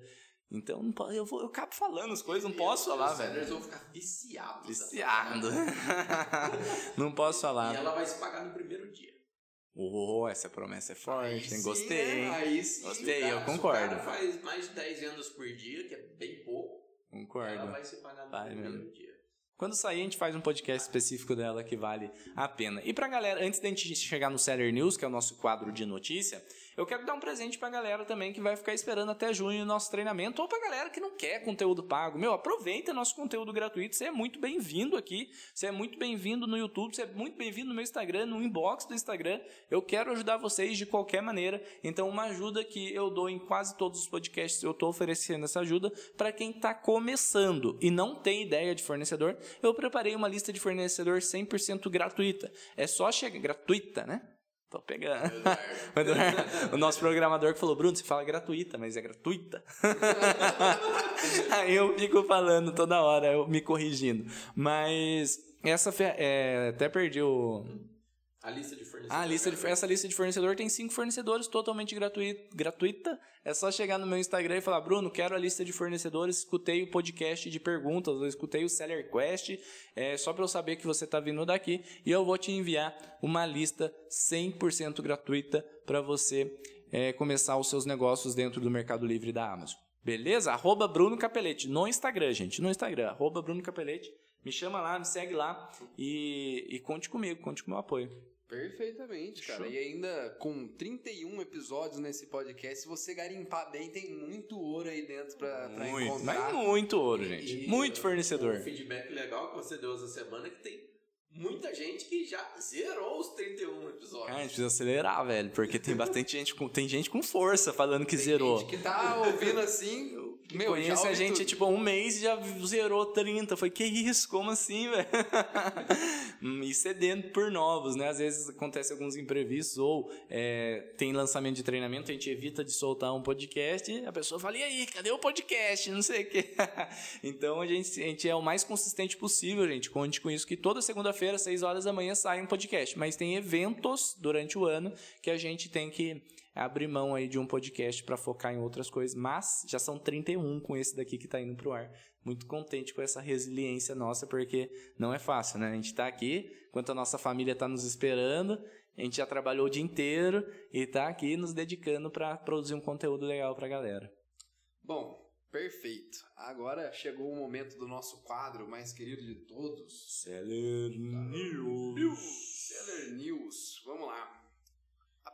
Speaker 1: Então, não eu, vou, eu acabo falando as coisas, não posso falar,
Speaker 2: Os
Speaker 1: velho.
Speaker 2: sellers vão ficar viciados. nessa
Speaker 1: Viciado.
Speaker 2: ferramenta.
Speaker 1: não posso
Speaker 2: E
Speaker 1: falar.
Speaker 2: ela vai se pagar no primeiro dia.
Speaker 1: Oh, essa promessa é forte?
Speaker 3: Sim,
Speaker 1: Gostei,
Speaker 3: né? Aí sim.
Speaker 1: Gostei,
Speaker 2: Cara,
Speaker 1: eu
Speaker 2: se
Speaker 1: concordo.
Speaker 2: O cara faz mais de 10 vendas por dia, que é bem pouco. Ela
Speaker 1: Concordo.
Speaker 2: vai se pagar no
Speaker 1: Vai
Speaker 2: primeiro
Speaker 1: mesmo.
Speaker 2: dia.
Speaker 1: Quando sair, a gente faz um podcast específico dela que vale a pena. E pra galera, antes da gente chegar no Seller News, que é o nosso quadro de notícia, eu quero dar um presente pra galera também que vai ficar esperando até junho o nosso treinamento, ou pra galera que não quer conteúdo pago. Meu, aproveita nosso conteúdo gratuito, você é muito bem-vindo aqui, você é muito bem-vindo no YouTube, você é muito bem-vindo no meu Instagram, no inbox do Instagram. Eu quero ajudar vocês de qualquer maneira, então uma ajuda que eu dou em quase todos os podcasts, eu tô oferecendo essa ajuda para quem tá começando e não tem ideia de fornecedor, eu preparei uma lista de fornecedor 100% gratuita. É só chegar gratuita, né? Tô pegando. o nosso programador que falou, Bruno, você fala gratuita, mas é gratuita. Aí eu fico falando toda hora, eu me corrigindo. Mas essa é, até perdi o
Speaker 2: a lista de fornecedores.
Speaker 1: Ah, lista de, essa lista de fornecedor tem cinco fornecedores totalmente gratuita, gratuita. É só chegar no meu Instagram e falar, Bruno, quero a lista de fornecedores. Escutei o podcast de perguntas, eu escutei o Seller Quest. É só para eu saber que você está vindo daqui e eu vou te enviar uma lista 100% gratuita para você é, começar os seus negócios dentro do Mercado Livre da Amazon. Beleza? Arroba Bruno Capelete no Instagram, gente. No Instagram, arroba Bruno Capelete. Me chama lá, me segue lá e, e conte comigo, conte com o meu apoio.
Speaker 3: Perfeitamente, cara. Show. E ainda com 31 episódios nesse podcast, se você garimpar bem, tem muito ouro aí dentro pra, pra
Speaker 1: muito,
Speaker 3: encontrar.
Speaker 1: Mas muito ouro, gente. E, muito fornecedor.
Speaker 2: Um feedback legal que você deu essa semana é que tem muita gente que já zerou os 31 episódios.
Speaker 1: Cara, a gente precisa acelerar, velho, porque tem bastante gente com tem gente com força falando que tem zerou.
Speaker 3: Gente que tá ouvindo assim, meu,
Speaker 1: conheço a gente, tudo. tipo, um mês e já zerou 30. Foi, que isso? Como assim, velho? e cedendo por novos, né? Às vezes acontece alguns imprevistos ou é, tem lançamento de treinamento, a gente evita de soltar um podcast a pessoa fala, e aí, cadê o podcast? Não sei o quê. então a gente, a gente é o mais consistente possível, gente. Conte com isso, que toda segunda-feira, 6 horas da manhã, sai um podcast. Mas tem eventos durante o ano que a gente tem que abrir mão aí de um podcast para focar em outras coisas, mas já são 31 com esse daqui que está indo pro ar. Muito contente com essa resiliência nossa, porque não é fácil, né? A gente está aqui, enquanto a nossa família está nos esperando, a gente já trabalhou o dia inteiro e está aqui nos dedicando para produzir um conteúdo legal para a galera.
Speaker 3: Bom, perfeito. Agora chegou o momento do nosso quadro mais querido de todos.
Speaker 1: Seller News.
Speaker 3: Seller News. Vamos lá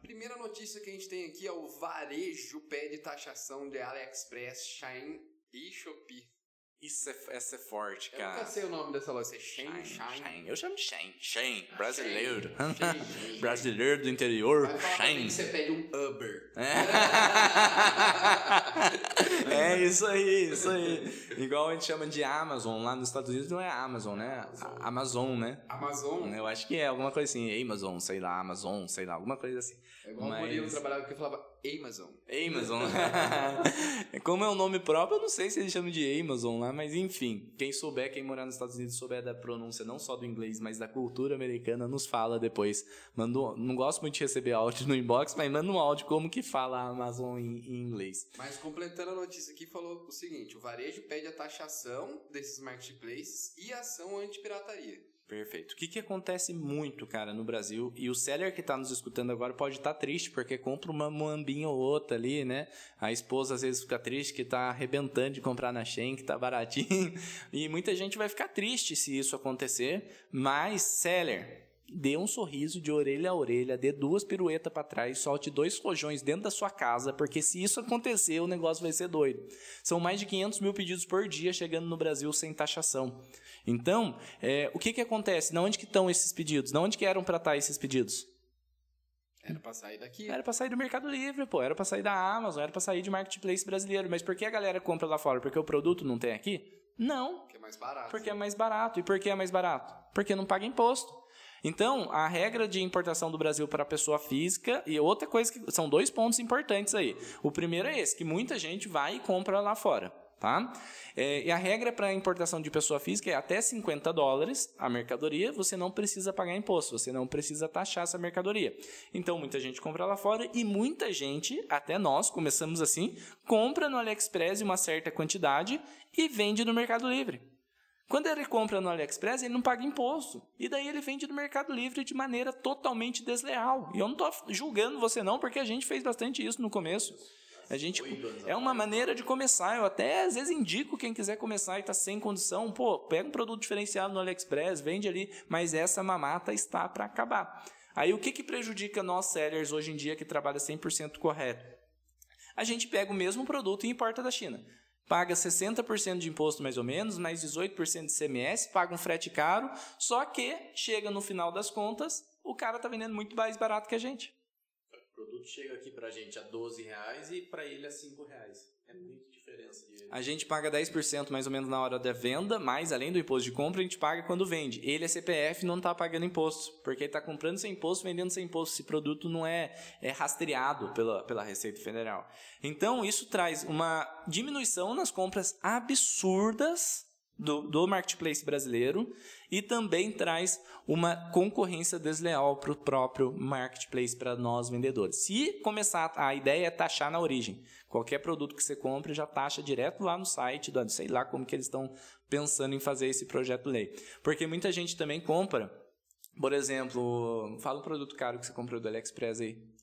Speaker 3: primeira notícia que a gente tem aqui é o varejo pede taxação de AliExpress, Shine e Shopee.
Speaker 1: Isso é, essa é forte, cara.
Speaker 3: Eu nunca sei o nome dessa loja. É Shane.
Speaker 1: Eu chamo de Shane. Shane, brasileiro. Shane. brasileiro do interior.
Speaker 3: Shane. você pede um Uber.
Speaker 1: É. é isso aí, isso aí. Igual a gente chama de Amazon. Lá nos Estados Unidos não é Amazon, né? Amazon, Amazon né?
Speaker 3: Amazon.
Speaker 1: Eu acho que é alguma coisa assim. Amazon, sei lá, Amazon, sei lá, alguma coisa assim.
Speaker 3: É igual Mas... o Murilo trabalhava que falava Amazon.
Speaker 1: Amazon. Como é o nome próprio, eu não sei se eles chamam de Amazon lá, mas enfim. Quem souber, quem morar nos Estados Unidos souber da pronúncia não só do inglês, mas da cultura americana, nos fala depois. Mando, não gosto muito de receber áudio no inbox, mas manda um áudio como que fala a Amazon em, em inglês.
Speaker 3: Mas completando a notícia aqui, falou o seguinte: o varejo pede a taxação desses marketplaces e ação anti-pirataria.
Speaker 1: Perfeito. O que, que acontece muito, cara, no Brasil? E o seller que está nos escutando agora pode estar tá triste, porque compra uma moambinha ou outra ali, né? A esposa às vezes fica triste que está arrebentando de comprar na Shen, que está baratinho. E muita gente vai ficar triste se isso acontecer. Mas, seller, dê um sorriso de orelha a orelha, dê duas piruetas para trás, solte dois rojões dentro da sua casa, porque se isso acontecer, o negócio vai ser doido. São mais de 500 mil pedidos por dia chegando no Brasil sem taxação. Então, é, o que, que acontece? Na onde que estão esses pedidos? Na onde que eram para estar esses pedidos?
Speaker 3: Era para sair daqui.
Speaker 1: Era para sair do Mercado Livre, pô. Era para sair da Amazon, era para sair de marketplace brasileiro. Mas por que a galera compra lá fora? Porque o produto não tem aqui? Não.
Speaker 3: Porque é mais barato.
Speaker 1: Porque é mais barato. E por que é mais barato? Porque não paga imposto. Então, a regra de importação do Brasil para pessoa física e outra coisa que são dois pontos importantes aí. O primeiro é esse, que muita gente vai e compra lá fora tá? É, e a regra para importação de pessoa física é até 50 dólares a mercadoria, você não precisa pagar imposto, você não precisa taxar essa mercadoria. Então, muita gente compra lá fora e muita gente, até nós, começamos assim, compra no AliExpress uma certa quantidade e vende no Mercado Livre. Quando ele compra no AliExpress, ele não paga imposto. E daí ele vende no Mercado Livre de maneira totalmente desleal. E eu não estou julgando você não, porque a gente fez bastante isso no começo. A gente é uma maneira de começar. Eu até às vezes indico quem quiser começar e tá sem condição, pô, pega um produto diferenciado no AliExpress, vende ali, mas essa mamata está para acabar. Aí o que que prejudica nós sellers hoje em dia que trabalha 100% correto? A gente pega o mesmo produto e importa da China. Paga 60% de imposto mais ou menos, mais 18% de CMS, paga um frete caro, só que chega no final das contas, o cara tá vendendo muito mais barato que a gente.
Speaker 2: O produto chega aqui pra gente a 12 reais e pra ele a 5 reais. É muita diferença.
Speaker 1: A gente paga 10% mais ou menos na hora da venda, mas além do imposto de compra, a gente paga quando vende. Ele é CPF não está pagando imposto, porque está comprando sem imposto, vendendo sem imposto. Esse produto não é, é rastreado pela, pela Receita Federal. Então, isso traz uma diminuição nas compras absurdas do, do marketplace brasileiro e também traz uma concorrência desleal para o próprio marketplace para nós vendedores. Se começar, a ideia é taxar na origem. Qualquer produto que você compre já taxa direto lá no site, do, sei lá como que eles estão pensando em fazer esse projeto lei. Porque muita gente também compra, por exemplo, fala um produto caro que você comprou do AliExpress aí.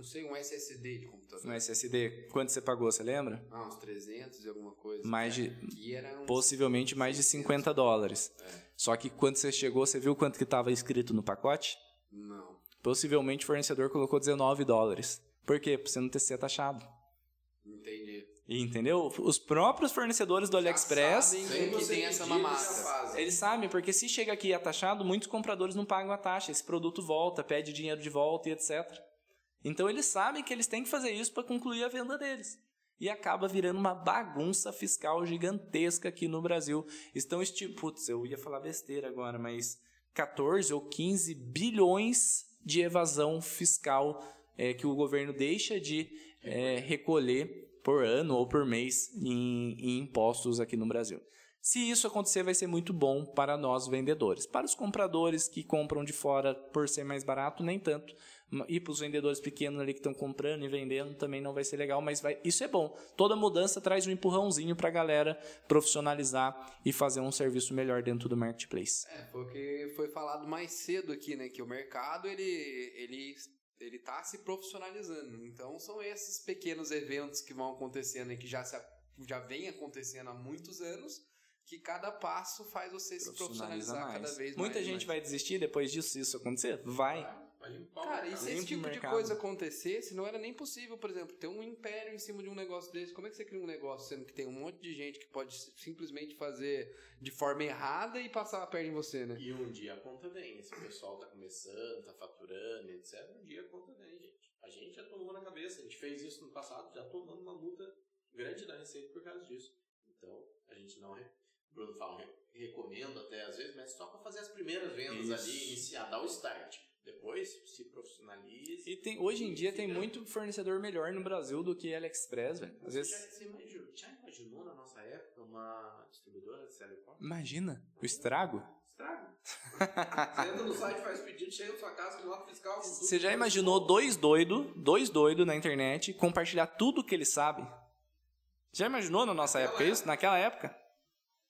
Speaker 3: Não sei, um SSD de computador.
Speaker 1: No SSD, quanto você pagou, você lembra?
Speaker 3: Ah, uns 300 e alguma coisa.
Speaker 1: Mais de,
Speaker 3: E era uns...
Speaker 1: possivelmente mais de 50 dólares. Só que quando você chegou, você viu quanto que estava escrito no pacote?
Speaker 3: Não.
Speaker 1: Possivelmente o fornecedor colocou 19 dólares. Por quê? Para você não ter ser taxado.
Speaker 3: Entendi.
Speaker 1: Entendeu? Os próprios fornecedores do AliExpress,
Speaker 3: sabem que tem essa mamata.
Speaker 2: fazem.
Speaker 1: eles sabem, porque se chega aqui atachado, muitos compradores não pagam a taxa. Esse produto volta, pede dinheiro de volta e etc. Então eles sabem que eles têm que fazer isso para concluir a venda deles. E acaba virando uma bagunça fiscal gigantesca aqui no Brasil. Estão esti... Putz, eu ia falar besteira agora, mas 14 ou 15 bilhões de evasão fiscal é, que o governo deixa de é, recolher por ano ou por mês em, em impostos aqui no Brasil. Se isso acontecer, vai ser muito bom para nós vendedores. Para os compradores que compram de fora por ser mais barato, nem tanto. E para os vendedores pequenos ali que estão comprando e vendendo, também não vai ser legal, mas vai, isso é bom. Toda mudança traz um empurrãozinho para a galera profissionalizar e fazer um serviço melhor dentro do marketplace.
Speaker 3: É, porque foi falado mais cedo aqui, né? Que o mercado, ele, ele, ele tá se profissionalizando. Então, são esses pequenos eventos que vão acontecendo e que já, se, já vem acontecendo há muitos anos, que cada passo faz você se
Speaker 1: Profissionaliza
Speaker 3: profissionalizar
Speaker 1: mais.
Speaker 3: cada vez
Speaker 1: Muita
Speaker 3: mais.
Speaker 1: gente
Speaker 3: mais.
Speaker 1: vai desistir depois disso, se isso acontecer? Vai.
Speaker 2: Vai limpar o
Speaker 3: Cara, e se esse tipo de coisa acontecesse, não era nem possível, por exemplo, ter um império em cima de um negócio desse. Como é que você cria um negócio sendo que tem um monte de gente que pode simplesmente fazer de forma errada e passar a perna em você, né?
Speaker 2: E um dia a conta vem. Se o pessoal tá começando, tá faturando, etc., um dia a conta vem, gente. A gente já tomou na cabeça, a gente fez isso no passado, já tomando uma multa grande da Receita por causa disso. Então, a gente não é. Bruno fala, re- recomendo até às vezes, mas só para fazer as primeiras vendas
Speaker 1: Isso.
Speaker 2: ali, iniciar, dar o start. Depois se profissionalize.
Speaker 1: E tem, hoje em dia tem muito fornecedor melhor no Brasil do que AliExpress, velho. Às
Speaker 2: Você
Speaker 1: vezes.
Speaker 2: já, você imaginou, já imaginou na nossa época uma distribuidora de telecom?
Speaker 1: Imagina o estrago.
Speaker 2: Estrago. Você entra no site, faz pedido, chega na sua casa com nota fiscal.
Speaker 1: Você já imaginou dois doidos, dois doidos na internet compartilhar tudo que eles sabem? Já imaginou na nossa
Speaker 2: Naquela
Speaker 1: época isso? Naquela época?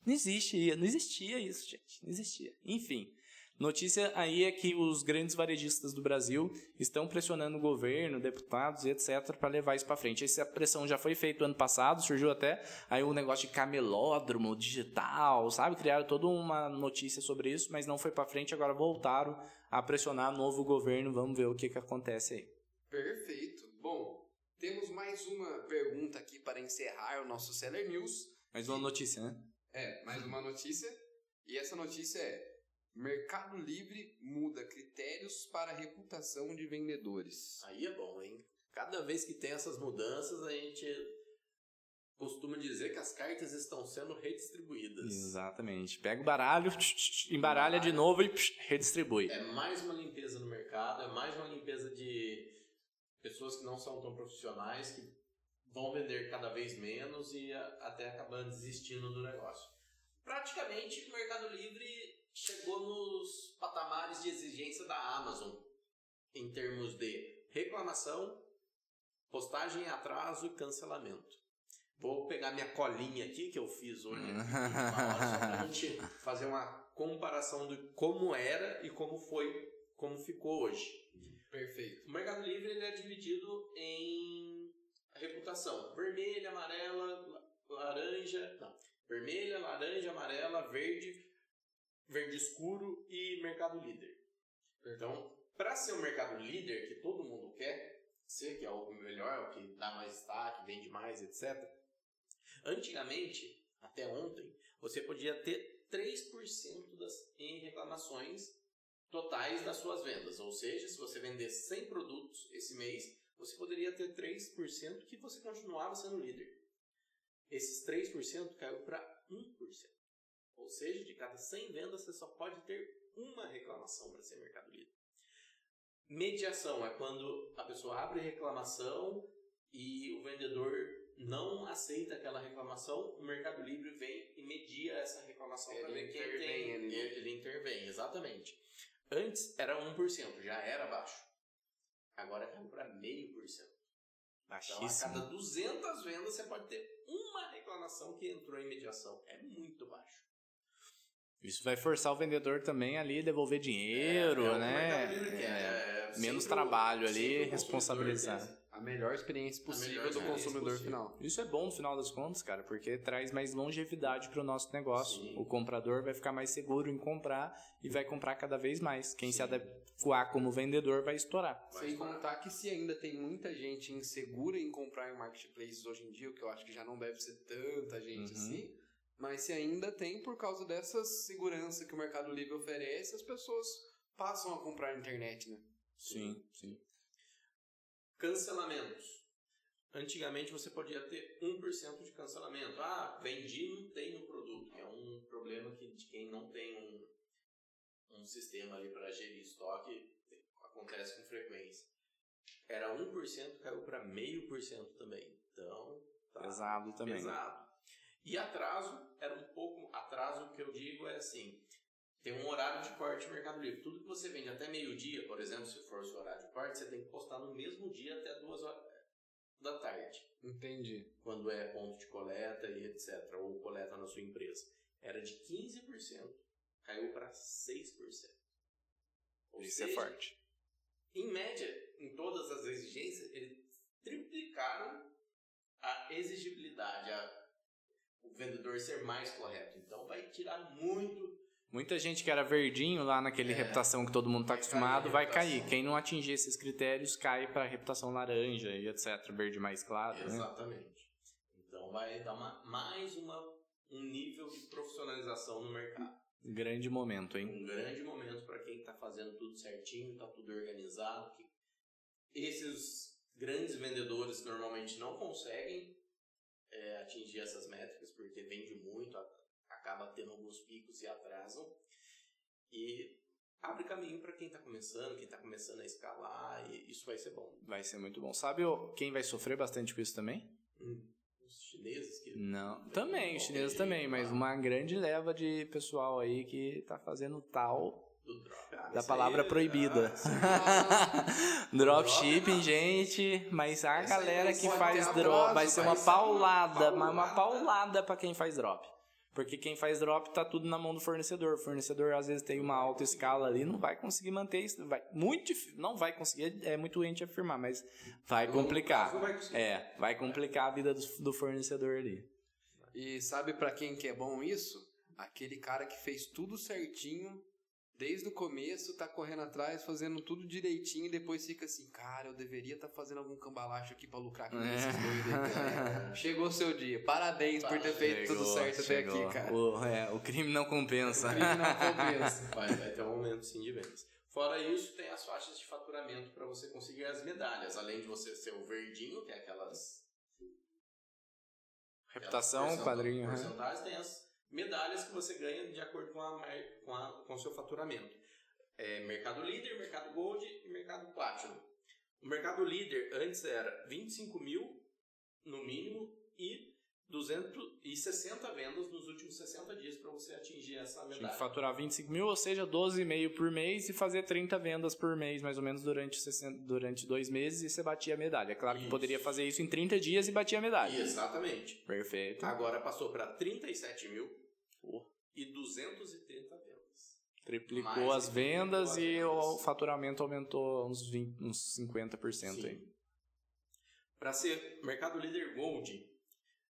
Speaker 1: Não existia, não existia isso, gente. Não existia. Enfim, notícia aí é que os grandes varejistas do Brasil estão pressionando o governo, deputados e etc para levar isso para frente. Essa pressão já foi feita ano passado, surgiu até aí o negócio de camelódromo digital, sabe? Criaram toda uma notícia sobre isso, mas não foi para frente, agora voltaram a pressionar novo governo. Vamos ver o que que acontece aí.
Speaker 3: Perfeito. Bom, temos mais uma pergunta aqui para encerrar o nosso Seller News.
Speaker 1: Mais uma notícia, né?
Speaker 3: É, mais uma notícia. E essa notícia é: Mercado Livre muda critérios para a reputação de vendedores.
Speaker 2: Aí é bom, hein? Cada vez que tem essas mudanças, a gente costuma dizer que as cartas estão sendo redistribuídas.
Speaker 1: Exatamente. Pega o baralho, embaralha de novo e redistribui.
Speaker 2: É mais uma limpeza no mercado, é mais uma limpeza de pessoas que não são tão profissionais, que vão vender cada vez menos e até acabando desistindo do negócio. Praticamente, o Mercado Livre chegou nos patamares de exigência da Amazon em termos de reclamação, postagem em atraso e cancelamento. Vou pegar minha colinha aqui que eu fiz hoje, gente fazer uma comparação de como era e como foi, como ficou hoje.
Speaker 3: Perfeito.
Speaker 2: O Mercado Livre ele é dividido em. Reputação. Vermelha, amarela, la- laranja. Não. Vermelha, laranja, amarela, verde, verde escuro e mercado líder. Então, para ser o mercado líder que todo mundo quer ser, que é o melhor, o que dá mais destaque, vende mais, etc. Antigamente, até ontem, você podia ter 3% das, em reclamações totais das suas vendas. Ou seja, se você vender 100 produtos esse mês, você poderia ter 3% que você continuava sendo líder. Esses 3% caiu para 1%. Ou seja, de cada 100 vendas, você só pode ter uma reclamação para ser mercado líder. Mediação é quando a pessoa abre reclamação e o vendedor não aceita aquela reclamação, o Mercado Livre vem e media essa reclamação para
Speaker 3: Ele
Speaker 2: ver quem tem.
Speaker 3: ali, né?
Speaker 2: Ele, ele intervém, exatamente. Antes era 1%, já era baixo. Agora caiu para 0,5%. Então, a
Speaker 1: Baixíssimo.
Speaker 2: cada 200 vendas, você pode ter uma reclamação que entrou em mediação. É muito baixo.
Speaker 1: Isso vai forçar o vendedor também ali a devolver dinheiro,
Speaker 2: É, é
Speaker 1: né? É,
Speaker 2: é
Speaker 1: menos trabalho ali, responsabilizar.
Speaker 3: A melhor experiência possível
Speaker 2: melhor
Speaker 3: do
Speaker 2: experiência
Speaker 3: consumidor
Speaker 2: possível.
Speaker 3: final.
Speaker 1: Isso é bom no final das contas, cara, porque traz mais longevidade para o nosso negócio.
Speaker 2: Sim.
Speaker 1: O comprador vai ficar mais seguro em comprar e vai comprar cada vez mais. Quem se adequar como vendedor vai estourar.
Speaker 2: Vai
Speaker 3: Sem
Speaker 2: estourar.
Speaker 3: contar que se ainda tem muita gente insegura em comprar em marketplaces hoje em dia, o que eu acho que já não deve ser tanta gente
Speaker 1: Uhum.
Speaker 3: assim, mas se ainda tem por causa dessa segurança que o Mercado Livre oferece, as pessoas passam a comprar na internet, né?
Speaker 1: Sim, sim.
Speaker 2: Cancelamentos. Antigamente você podia ter 1% de cancelamento. Ah, vendi não tem o produto, é um problema que de quem não tem um, um sistema ali para gerir estoque acontece com frequência. Era 1%, caiu para 0,5% também. Então, tá
Speaker 1: Pesado também.
Speaker 2: pesado. E atraso, era um pouco. Atraso que eu digo é assim: tem um horário de corte no Mercado Livre. Tudo que você vende até meio-dia, por exemplo, se for o seu horário de corte, você tem que postar no mesmo dia até duas horas da tarde,
Speaker 3: Entendi.
Speaker 2: quando é ponto de coleta e etc. Ou coleta na sua empresa. Era de 15%, caiu para 6%. Ou
Speaker 1: Isso é
Speaker 2: seja,
Speaker 1: forte.
Speaker 2: em média, em todas as exigências, eles triplicaram a exigibilidade, a- o vendedor ser mais correto. Então vai tirar muito.
Speaker 1: Muita gente que era verdinho lá naquele
Speaker 2: É.
Speaker 1: reputação que todo mundo tá
Speaker 2: Vai
Speaker 1: acostumado vai cair. Quem não atingir esses critérios cai para reputação laranja e etc. Verde mais claro. Né?
Speaker 2: Exatamente. Então vai dar uma, mais uma, um nível de profissionalização no mercado.
Speaker 1: Grande momento, hein?
Speaker 2: Um grande momento para quem está fazendo tudo certinho, está tudo organizado. Que esses grandes vendedores normalmente não conseguem é, atingir essas métricas porque vende muito, acaba tendo alguns picos e atrasam. E abre caminho para quem está começando, quem está começando a escalar, e isso vai ser bom.
Speaker 1: Vai ser muito bom. Sabe quem vai sofrer bastante com isso também?
Speaker 2: Hum, Os chineses que
Speaker 1: Não. Também, os chineses também, mas
Speaker 2: lá.
Speaker 1: uma grande leva de pessoal aí que tá fazendo tal
Speaker 2: drop.
Speaker 1: da palavra proibida.
Speaker 2: ah,
Speaker 1: Dropshipping, gente, mas a
Speaker 2: Essa aí
Speaker 1: galera que faz drop vai ser uma paulada, uma, uma
Speaker 2: paulada.
Speaker 1: paulada pra quem faz drop. Porque quem faz drop tá tudo na mão do fornecedor. O fornecedor às vezes tem uma alta escala ali, não vai conseguir manter isso, vai muito não vai conseguir, é muito doente afirmar, mas vai complicar.
Speaker 2: vai.
Speaker 1: É, vai complicar a vida do, do fornecedor ali.
Speaker 3: E sabe pra quem que é bom isso? Aquele cara que fez tudo certinho desde o começo, tá correndo atrás, fazendo tudo direitinho e depois fica assim, cara, eu deveria estar fazendo algum cambalacho aqui pra lucrar com
Speaker 1: É.
Speaker 3: esses doidos. Chegou o seu dia. Parabéns por ter feito tudo
Speaker 1: Chegou,
Speaker 3: certo
Speaker 1: chegou.
Speaker 3: até aqui, cara.
Speaker 1: O, é, o crime não compensa.
Speaker 3: Crime não compensa.
Speaker 2: Vai, vai ter um aumento sim de vendas. Fora isso, tem as faixas de faturamento para você conseguir as medalhas. Além de você ser o verdinho, que é aquelas.
Speaker 1: Reputação,
Speaker 2: aquelas
Speaker 1: padrinho. né?
Speaker 2: Tem as medalhas que você ganha de acordo com, a, com, a- com o seu faturamento. É, mercado líder, mercado gold e mercado platinum. O mercado líder antes era 25 mil no mínimo e 260 vendas nos últimos 60 dias para você atingir essa
Speaker 1: Tinha
Speaker 2: medalha.
Speaker 1: que faturar 25 mil, ou seja, 12,5 por mês e fazer 30 vendas por mês, mais ou menos, durante, 60, durante dois meses e você batia a medalha. É claro que
Speaker 2: Isso.
Speaker 1: poderia fazer isso em 30 dias e batia a medalha.
Speaker 2: Exatamente.
Speaker 1: Perfeito.
Speaker 2: Agora passou para 37 mil
Speaker 1: Pô.
Speaker 2: e 230 vendas.
Speaker 1: Triplicou
Speaker 2: Mais
Speaker 1: as vendas e
Speaker 2: as
Speaker 1: o
Speaker 2: vendas.
Speaker 1: faturamento aumentou uns, 20, uns 50% aí.
Speaker 2: Sim. Para ser mercado líder Gold,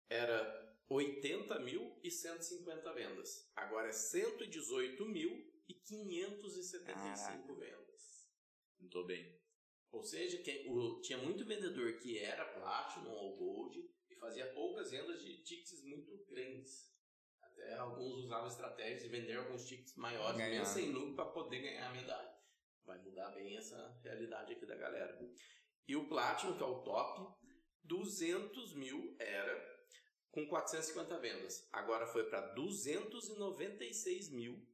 Speaker 2: era 80 mil e 150 vendas. Agora é 118 mil e 575 vendas.
Speaker 1: Muito bem.
Speaker 2: Ou seja, quem, o, tinha muito vendedor que era Platinum ou Gold e fazia poucas vendas de tickets muito grandes. Até alguns usavam estratégias de vender alguns tickets maiores,
Speaker 1: Ganhar.
Speaker 2: mesmo sem lucro, para poder ganhar a medalha. Vai mudar bem essa realidade aqui da galera. E o Platinum, que é o top, 200 mil era com 450 vendas. Agora foi para 296 mil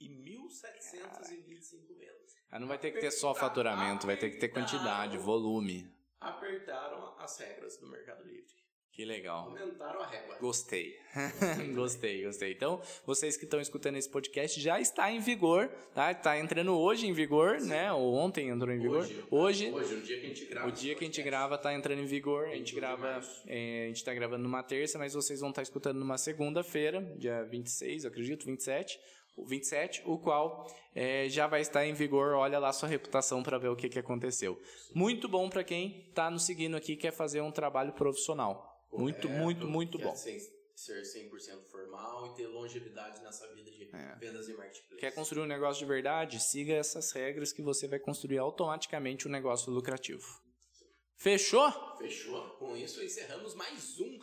Speaker 2: e 1.725 vendas.
Speaker 1: Ah, não vai ter que ter só faturamento, vai ter que ter quantidade, volume.
Speaker 2: Apertaram as regras do Mercado Livre.
Speaker 1: Que legal.
Speaker 2: Aumentaram a régua.
Speaker 1: Gostei. gostei, gostei. Então, vocês que estão escutando esse podcast já está em vigor, tá? Está entrando hoje em vigor, né? Ou ontem entrou em vigor.
Speaker 2: Hoje,
Speaker 1: Hoje,
Speaker 2: hoje, o dia que a gente grava.
Speaker 1: o dia que a gente grava tá entrando em vigor. A gente
Speaker 2: 21 de
Speaker 1: grava, é, a gente tá gravando numa terça, mas vocês vão estar escutando numa segunda-feira, dia 26, eu acredito, 27. O 27, o qual é, já vai estar em vigor. Olha lá sua reputação para ver o que, que aconteceu. Muito bom para quem está nos seguindo aqui e quer fazer um trabalho profissional. Muito,
Speaker 2: Correto,
Speaker 1: muito, muito
Speaker 2: quer
Speaker 1: bom.
Speaker 2: Ser, ser 100% formal e ter longevidade nessa vida de
Speaker 1: É.
Speaker 2: vendas e marketplace.
Speaker 1: Quer construir um negócio de verdade? Siga essas regras que você vai construir automaticamente um negócio lucrativo. Fechou?
Speaker 2: Fechou. Com isso, encerramos mais um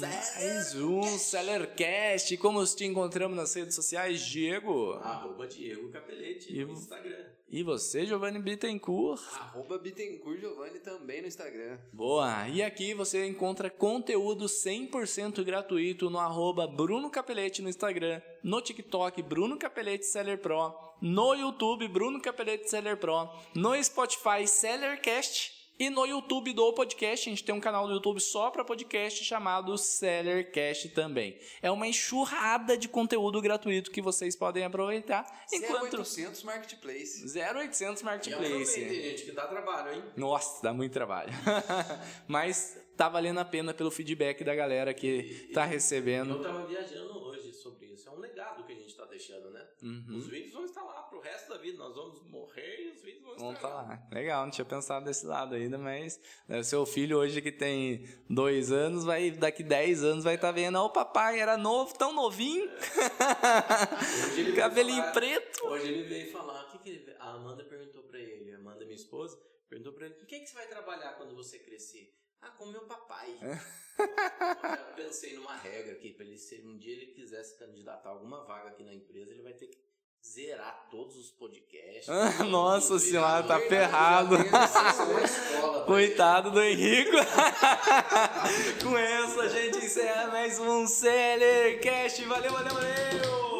Speaker 1: Mais um Sellercast. Como te encontramos nas redes sociais, Diego?
Speaker 2: Arroba Diego Capelete
Speaker 1: E
Speaker 2: no Instagram.
Speaker 1: E você, Giovanni Bittencourt?
Speaker 3: Arroba Bittencourt Giovanni também no Instagram.
Speaker 1: Boa! E aqui você encontra conteúdo 100% gratuito no arroba Bruno Capelete no Instagram, no TikTok Bruno Capelete Seller Pro, no YouTube Bruno Capelete Seller Pro, no Spotify Sellercast e no YouTube do podcast. A gente tem um canal do YouTube só para podcast chamado Sellercast também. É uma enxurrada de conteúdo gratuito que vocês podem aproveitar enquanto
Speaker 3: 0800 Marketplace.
Speaker 1: 0800
Speaker 2: E aproveitem,
Speaker 1: Marketplace.
Speaker 2: gente, que dá trabalho, hein?
Speaker 1: Nossa, dá muito trabalho. Mas tá valendo a pena pelo feedback da galera que tá recebendo.
Speaker 2: Eu tava viajando hoje sobre isso. É um legado que a gente tá deixando, né?
Speaker 1: Uhum.
Speaker 2: Os vídeos vão estar lá resto da vida. Nós vamos morrer e os vídeos vão
Speaker 1: Vamos
Speaker 2: lá.
Speaker 1: Legal, não tinha pensado desse lado ainda, mas né, seu filho hoje que tem dois anos, vai daqui 10 anos vai estar tá vendo, ó, o papai era novo, tão novinho,
Speaker 2: veio
Speaker 1: cabelinho
Speaker 2: falar-
Speaker 1: preto.
Speaker 2: Hoje ele veio falar, o que que ele a Amanda perguntou pra ele, a Amanda, minha esposa, perguntou pra ele, o que, que você vai trabalhar quando você crescer? Ah, com meu papai. Eu pensei numa regra aqui, pra ele, se um dia ele quiser se candidatar a alguma vaga aqui na empresa, ele vai ter que zerar todos os podcasts.
Speaker 1: Ah, Nossa senhora, tá ferrado. Coitado do Henrico. Com essa, a gente encerra mais um Sellercast. Valeu, valeu, valeu.